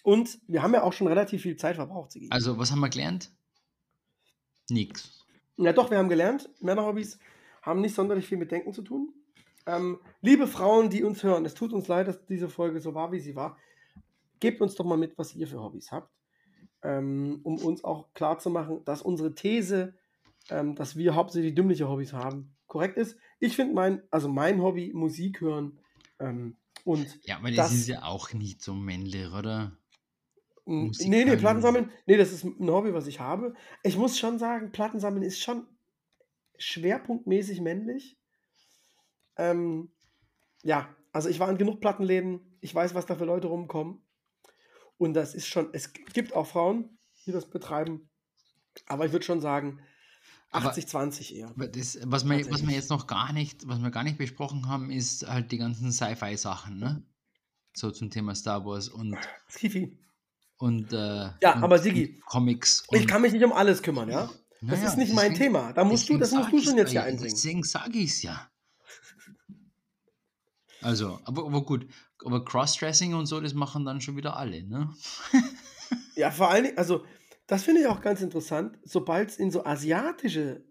Und wir haben ja auch schon relativ viel Zeit verbraucht, Sigi. Also, was haben wir gelernt? Nix. Ja, doch, wir haben gelernt, Männerhobbys haben nicht sonderlich viel mit Denken zu tun. Ähm, liebe Frauen, die uns hören, es tut uns leid, dass diese Folge so war, wie sie war. Gebt uns doch mal mit, was ihr für Hobbys habt, ähm, um uns auch klarzumachen, dass unsere These, ähm, dass wir hauptsächlich dümmliche Hobbys haben, korrekt ist. Ich finde mein, also mein Hobby, Musik hören ähm, und Ja, aber das, Das- ist ja auch nicht so männlich, oder? Musik Nee, nee. Platten sammeln. Nee, das ist ein Hobby, was ich habe. Ich muss schon sagen, Platten sammeln ist schon schwerpunktmäßig männlich. Ähm, ja, also ich war in genug Plattenläden. Ich weiß, was da für Leute rumkommen. Und das ist schon, es gibt auch Frauen, die das betreiben. Aber ich würde schon sagen, 80-20 eher. Das, was, wir, was wir jetzt noch gar nicht, was wir gar nicht besprochen haben, ist halt die ganzen Sci-Fi-Sachen, ne? So zum Thema Star Wars und, Skifi. und, äh, Ja, und, aber Sigi, Comics. Ich kann mich nicht um alles kümmern, ja? Das Naja, ist nicht mein deswegen- Thema. Da musst du, das musst du schon jetzt hier ja, einbringen. Deswegen sage ich es ja. Also, aber, aber gut, aber Crossdressing und so, das machen dann schon wieder alle, ne? Ja, vor allen Dingen, also, das finde ich auch ganz interessant. Sobald es in so asiatische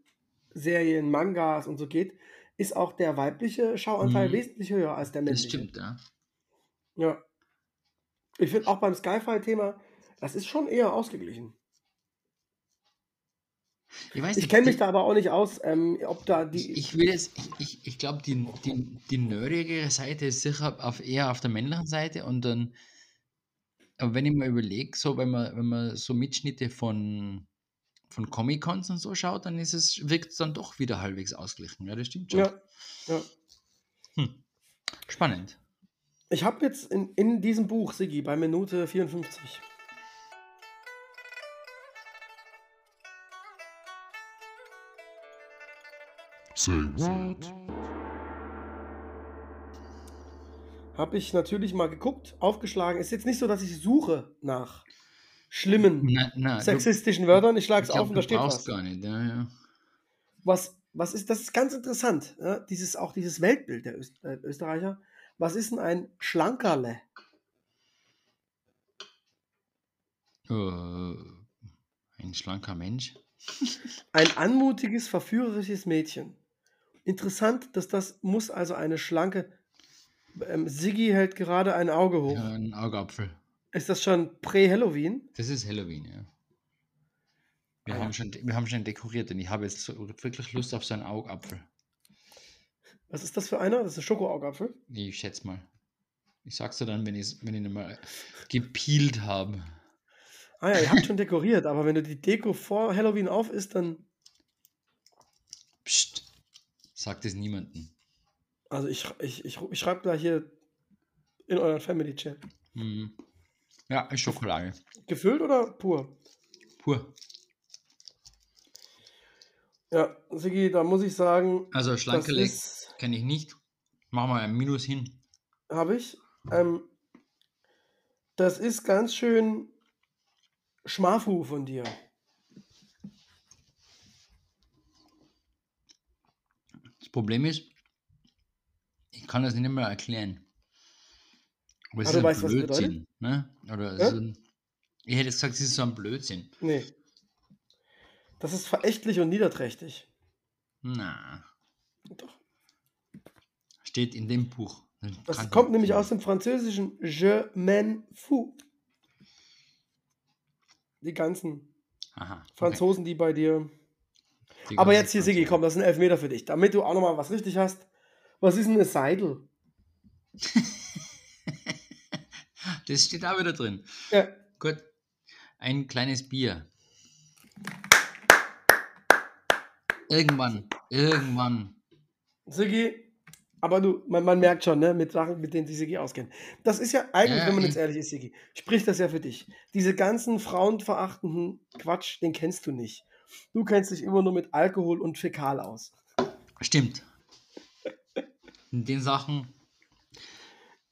Serien, Mangas und so geht, ist auch der weibliche Schauanteil Mhm. wesentlich höher als der Das männliche. stimmt, ja. Ja. Ich finde auch beim Skyfall-Thema, das ist schon eher ausgeglichen. Ich weiß Ich kenne mich da aber auch nicht aus, ähm, ob da die. ich will jetzt, ich, ich, ich glaube, die, die, die nerdigere Seite ist sicher auf, eher auf der männlichen Seite und dann, aber wenn ich mal überlege, so wenn man, wenn man so Mitschnitte von, von Comic-Cons und so schaut, dann ist es, wirkt es dann doch wieder halbwegs ausgeglichen. Ja, das stimmt schon. ja, ja. Hm. Spannend. Ich habe jetzt in, in diesem Buch, Sigi, bei Minute 54. Say what? Habe ich natürlich mal geguckt, aufgeschlagen. Ist jetzt nicht so, dass ich suche nach schlimmen Na, na, du, sexistischen Wörtern. Ich schlage es auf und du da steht was. gar nicht. Ja, ja. Was, was ist, das ist ganz interessant. Ja? Dieses, auch dieses Weltbild der Öst, äh, Österreicher. Was ist denn ein Schlankerle? Äh, ein schlanker Mensch. Ein anmutiges, verführerisches Mädchen. Interessant, dass das muss also eine schlanke. Ähm, Siggi hält gerade ein Auge hoch. Ja, ein Augapfel. Ist das schon Prä-Halloween? Das ist Halloween, ja. Wir, Ah, haben schon, wir haben schon dekoriert und ich habe jetzt so wirklich Lust auf so einen Augapfel. Was ist das für einer? Das ist ein Schokoaugapfel. Ich schätze mal. Ich sag's dir dann, wenn, ich ihn mal gepielt habe. Ah ja, ihr habt schon dekoriert, aber wenn du die Deko vor Halloween auf ist, dann. Psst. Sagt es niemandem. Also ich, ich, ich, ich schreibe gleich hier in euren Family Chat. Mhm. Ja, Schokolade. Gefüllt oder pur? Pur. Ja, Sigi, da muss ich sagen, Also das schlanke Leg ist, kenne ich nicht. Machen wir ein Minus hin. habe ich. Ähm, das ist ganz schön Schmafu von dir. Das Problem ist, ich kann das nicht mehr erklären. Aber es Ah, ist du ein weißt, was das bedeutet? Blödsinn. Ne? Oder Ja? so ein, ich hätte gesagt, es ist so ein Blödsinn. Nee. Das ist verächtlich und niederträchtig. Na, Doch. steht in dem Buch. Das kommt nämlich aus dem französischen Je m'en fous. Die ganzen Aha. okay. Franzosen, die bei dir. Die Aber jetzt hier, Sigi, Franzosen. komm, das sind Elfmeter für dich. Damit du auch nochmal was richtig hast. Was ist denn eine Seidel? Das steht auch wieder drin. Ja, Gut. Ein kleines Bier. Irgendwann, irgendwann. Sigi, aber du, man, man merkt schon, ne, mit Sachen, mit denen sich Sigi auskennt. Das ist ja eigentlich, Ja, wenn man jetzt ehrlich ist, Sigi, spricht das ja für dich. Diese ganzen frauenverachtenden Quatsch, den kennst du nicht. Du kennst dich immer nur mit Alkohol und Fäkal aus. Stimmt. In den Sachen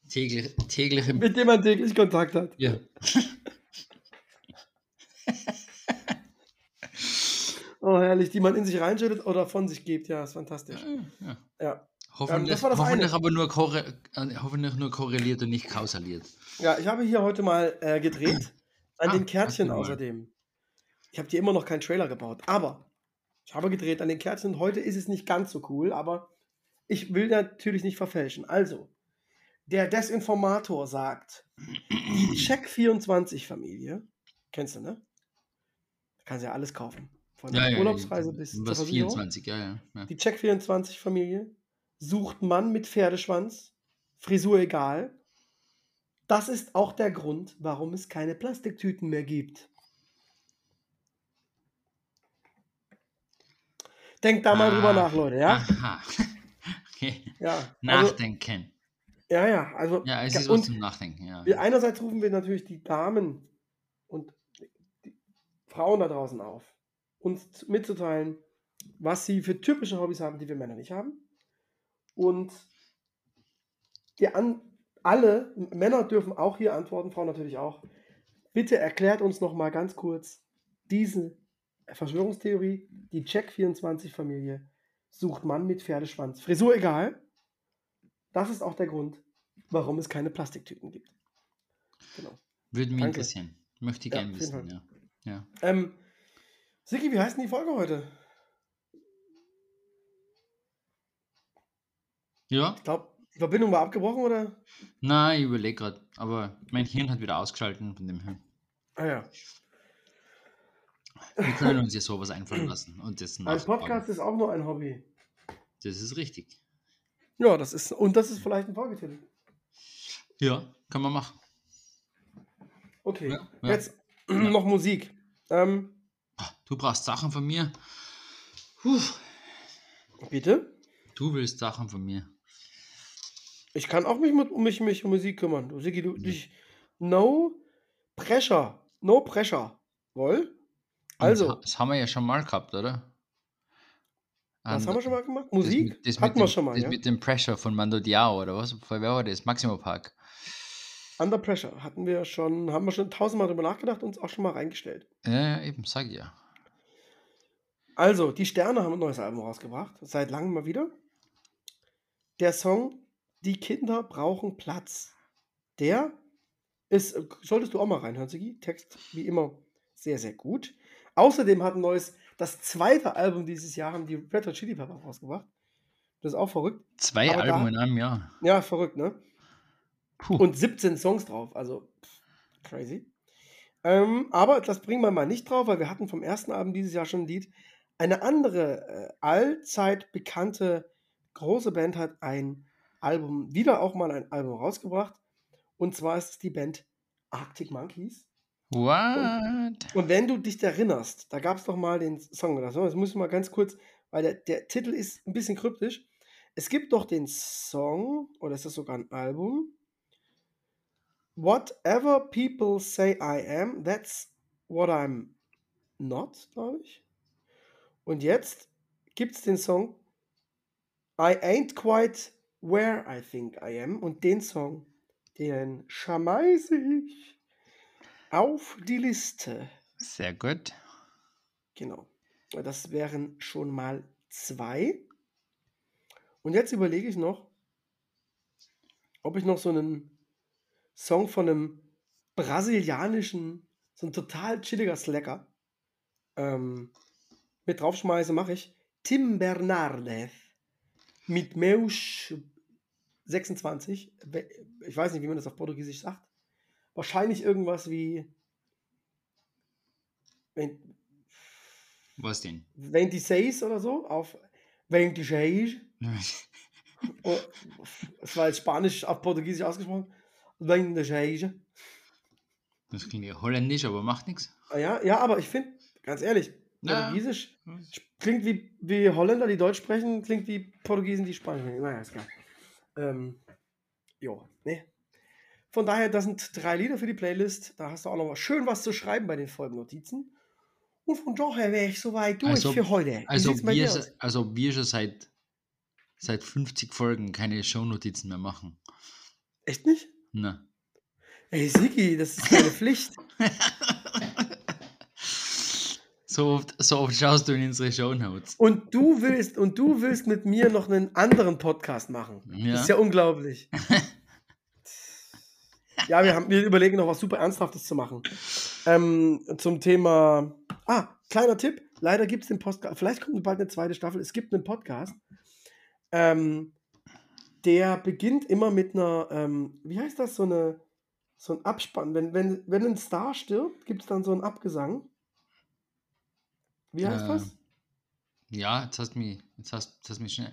täglich, täglich im Mit dem man täglich Kontakt hat. Bier. Oh, herrlich, die man in sich reinschüttet oder von sich gibt. Ja, ist fantastisch. Ja. Ja, Hoffentlich, das war das hoffentlich aber nur, korre, äh, hoffentlich nur korreliert und nicht kausaliert. ja ich habe hier heute mal äh, gedreht. An Ah, den Kärtchen außerdem. Ich habe dir immer noch keinen Trailer gebaut. Aber ich habe gedreht an den Kärtchen. Heute ist es nicht ganz so cool, aber ich will natürlich nicht verfälschen. Also, der Desinformator sagt, die Check24-Familie, kennst du, ne? Da kannst du ja alles kaufen. Von der Urlaubsreise bis zur Versicherung. 24, ja, ja. ja. Die Check24-Familie sucht Mann mit Pferdeschwanz, Frisur egal. Das ist auch der Grund, warum es keine Plastiktüten mehr gibt. Denkt da mal drüber Ah, nach, Leute, ja? Aha. Ja, also, Nachdenken. ja, ja, also Ja, es ist was und zum Nachdenken, ja. wir, einerseits rufen wir natürlich die Damen und die Frauen da draußen auf, uns zu- mitzuteilen, was sie für typische Hobbys haben, die wir Männer nicht haben. Und die an, alle Männer dürfen auch hier antworten, Frauen natürlich auch. Bitte erklärt uns noch mal ganz kurz diese Verschwörungstheorie. Die Check24-Familie sucht Mann mit Pferdeschwanz. Frisur egal. Das ist auch der Grund, warum es keine Plastiktüten gibt. Genau. Würde mich Danke. interessieren. Möchte ich Ja, gerne wissen, ja. ja. Ähm, Siki, wie heißt denn die Folge heute? Ja? Ich glaube, die Verbindung war abgebrochen, oder? Nein, ich überlege gerade. Aber mein Hirn hat wieder ausgeschaltet von dem her. Ah ja. Wir können uns ja sowas einfallen lassen. Und das Ein. Podcast ist auch nur ein Hobby. Das ist richtig. Ja, das ist, und das ist vielleicht ein Folgetitel. Ja, kann man machen. Okay, Ja, ja. jetzt noch Musik. Ähm, Ah, Du brauchst Sachen von mir. Puh, bitte? du willst Sachen von mir. Ich kann auch mich mit, um mich, mich um Musik kümmern. Du, Siki, du, dich, no pressure. No pressure. Woll? Also, Das haben wir ja schon mal gehabt, oder? An- haben wir schon mal gemacht? das Musik? das mit Hatten wir dem, schon mal, Das ja? mit dem Pressure von Mando Diao, oder was? Wer war das? Maximo Park. Under Pressure hatten wir schon, haben wir schon tausendmal drüber nachgedacht und uns auch schon mal reingestellt. Ja, eben, sag ich ja. Also, die Sterne haben ein neues Album rausgebracht, seit langem mal wieder. Der Song Die Kinder brauchen Platz. Der ist, solltest du auch mal reinhören, Sigi. Text wie immer sehr, sehr gut. Außerdem hat ein neues, das zweite Album dieses Jahr haben die Red Hot Chili Peppers rausgebracht. Das ist auch verrückt. Zwei Aber Alben da- in einem Jahr. Ja, verrückt, ne? Puh. Und 17 Songs drauf, also pff, crazy. Ähm, aber das bringen wir mal nicht drauf, weil wir hatten vom ersten Album dieses Jahr schon ein Lied. Eine andere äh, allzeit bekannte große Band hat ein Album, wieder auch mal ein Album rausgebracht. Und zwar ist es die Band Arctic Monkeys. What? Und wenn du dich erinnerst, da gab es doch mal den Song oder so, das muss ich mal ganz kurz, weil der, der Titel ist ein bisschen kryptisch. Es gibt doch den Song, oder ist das sogar ein Album? Whatever people say I am, that's what I'm not, glaube ich. Und jetzt gibt es den Song I ain't quite where I think I am. Und den Song, den schmeiße ich auf die Liste. Sehr gut. Genau. Das wären schon mal zwei. Und jetzt überlege ich noch, ob ich noch so einen Song von einem brasilianischen, so ein total chilliger Slacker ähm, mit draufschmeiße, mache ich Tim Bernardes mit Meus 26. We- Ich weiß nicht, wie man das auf Portugiesisch sagt. Wahrscheinlich irgendwas wie wenn- Was denn? 26 oder so auf 26. Oh, Es war jetzt Spanisch auf Portugiesisch ausgesprochen. 26. Das klingt ja holländisch, aber macht nichts. Ah, Ja, ja, aber ich finde, ganz ehrlich, Ja. Portugiesisch klingt wie, wie Holländer, die Deutsch sprechen, klingt wie Portugiesen, die Spanisch sprechen. Naja, ist geil. Ähm, jo, ne. Von daher, das sind drei Lieder für die Playlist. Da hast du auch noch mal schön was zu schreiben bei den Folgennotizen. Und von daher wäre ich soweit durch Also- für heute. Also wir, also wir schon seit, seit 50 Folgen keine Shownotizen mehr machen. Echt nicht? Na. Ey, Sigi, das ist deine Pflicht. So oft, so oft schaust du in unsere Shownotes. Und du willst, und du willst mit mir noch einen anderen Podcast machen. Ja. Das ist ja unglaublich. ja, wir, haben, wir überlegen noch was super Ernsthaftes zu machen. Ähm, zum Thema. Ah, kleiner Tipp. Leider gibt es den Podcast. Vielleicht kommt bald eine zweite Staffel. Es gibt einen Podcast. Ähm, der beginnt immer mit einer, ähm, wie heißt das, so eine, so ein Abspann. Wenn, wenn, wenn ein Star stirbt, gibt es dann so einen Abgesang. Wie heißt Äh, das? Ja, jetzt hast du mich, jetzt hast, jetzt hast du mich schnell.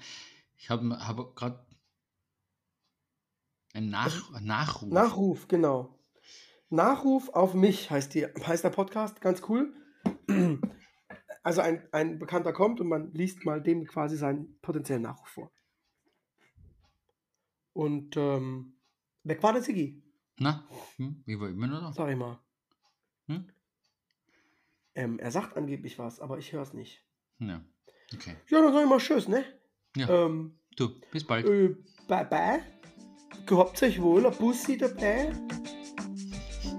Ich habe hab gerade einen Nach, einen Nachruf. Nachruf, genau. Nachruf auf mich heißt, die, heißt der Podcast, ganz cool. Also ein, ein Bekannter kommt und man liest mal dem quasi seinen potenziellen Nachruf vor. Und ähm, weg war der Sigi, Na, hm, ich war immer noch da. sag ich mal. Hm? Ähm, er sagt angeblich was, aber ich höre es nicht. Ja, okay. Ja, dann sag ich mal Tschüss, ne? Ja, Ähm, du, bis bald. äh, bye bye. Gehabt euch wohl, ein Bussi dabei.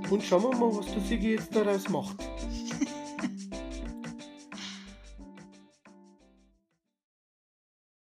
Und schauen wir mal, was der Sigi jetzt daraus macht.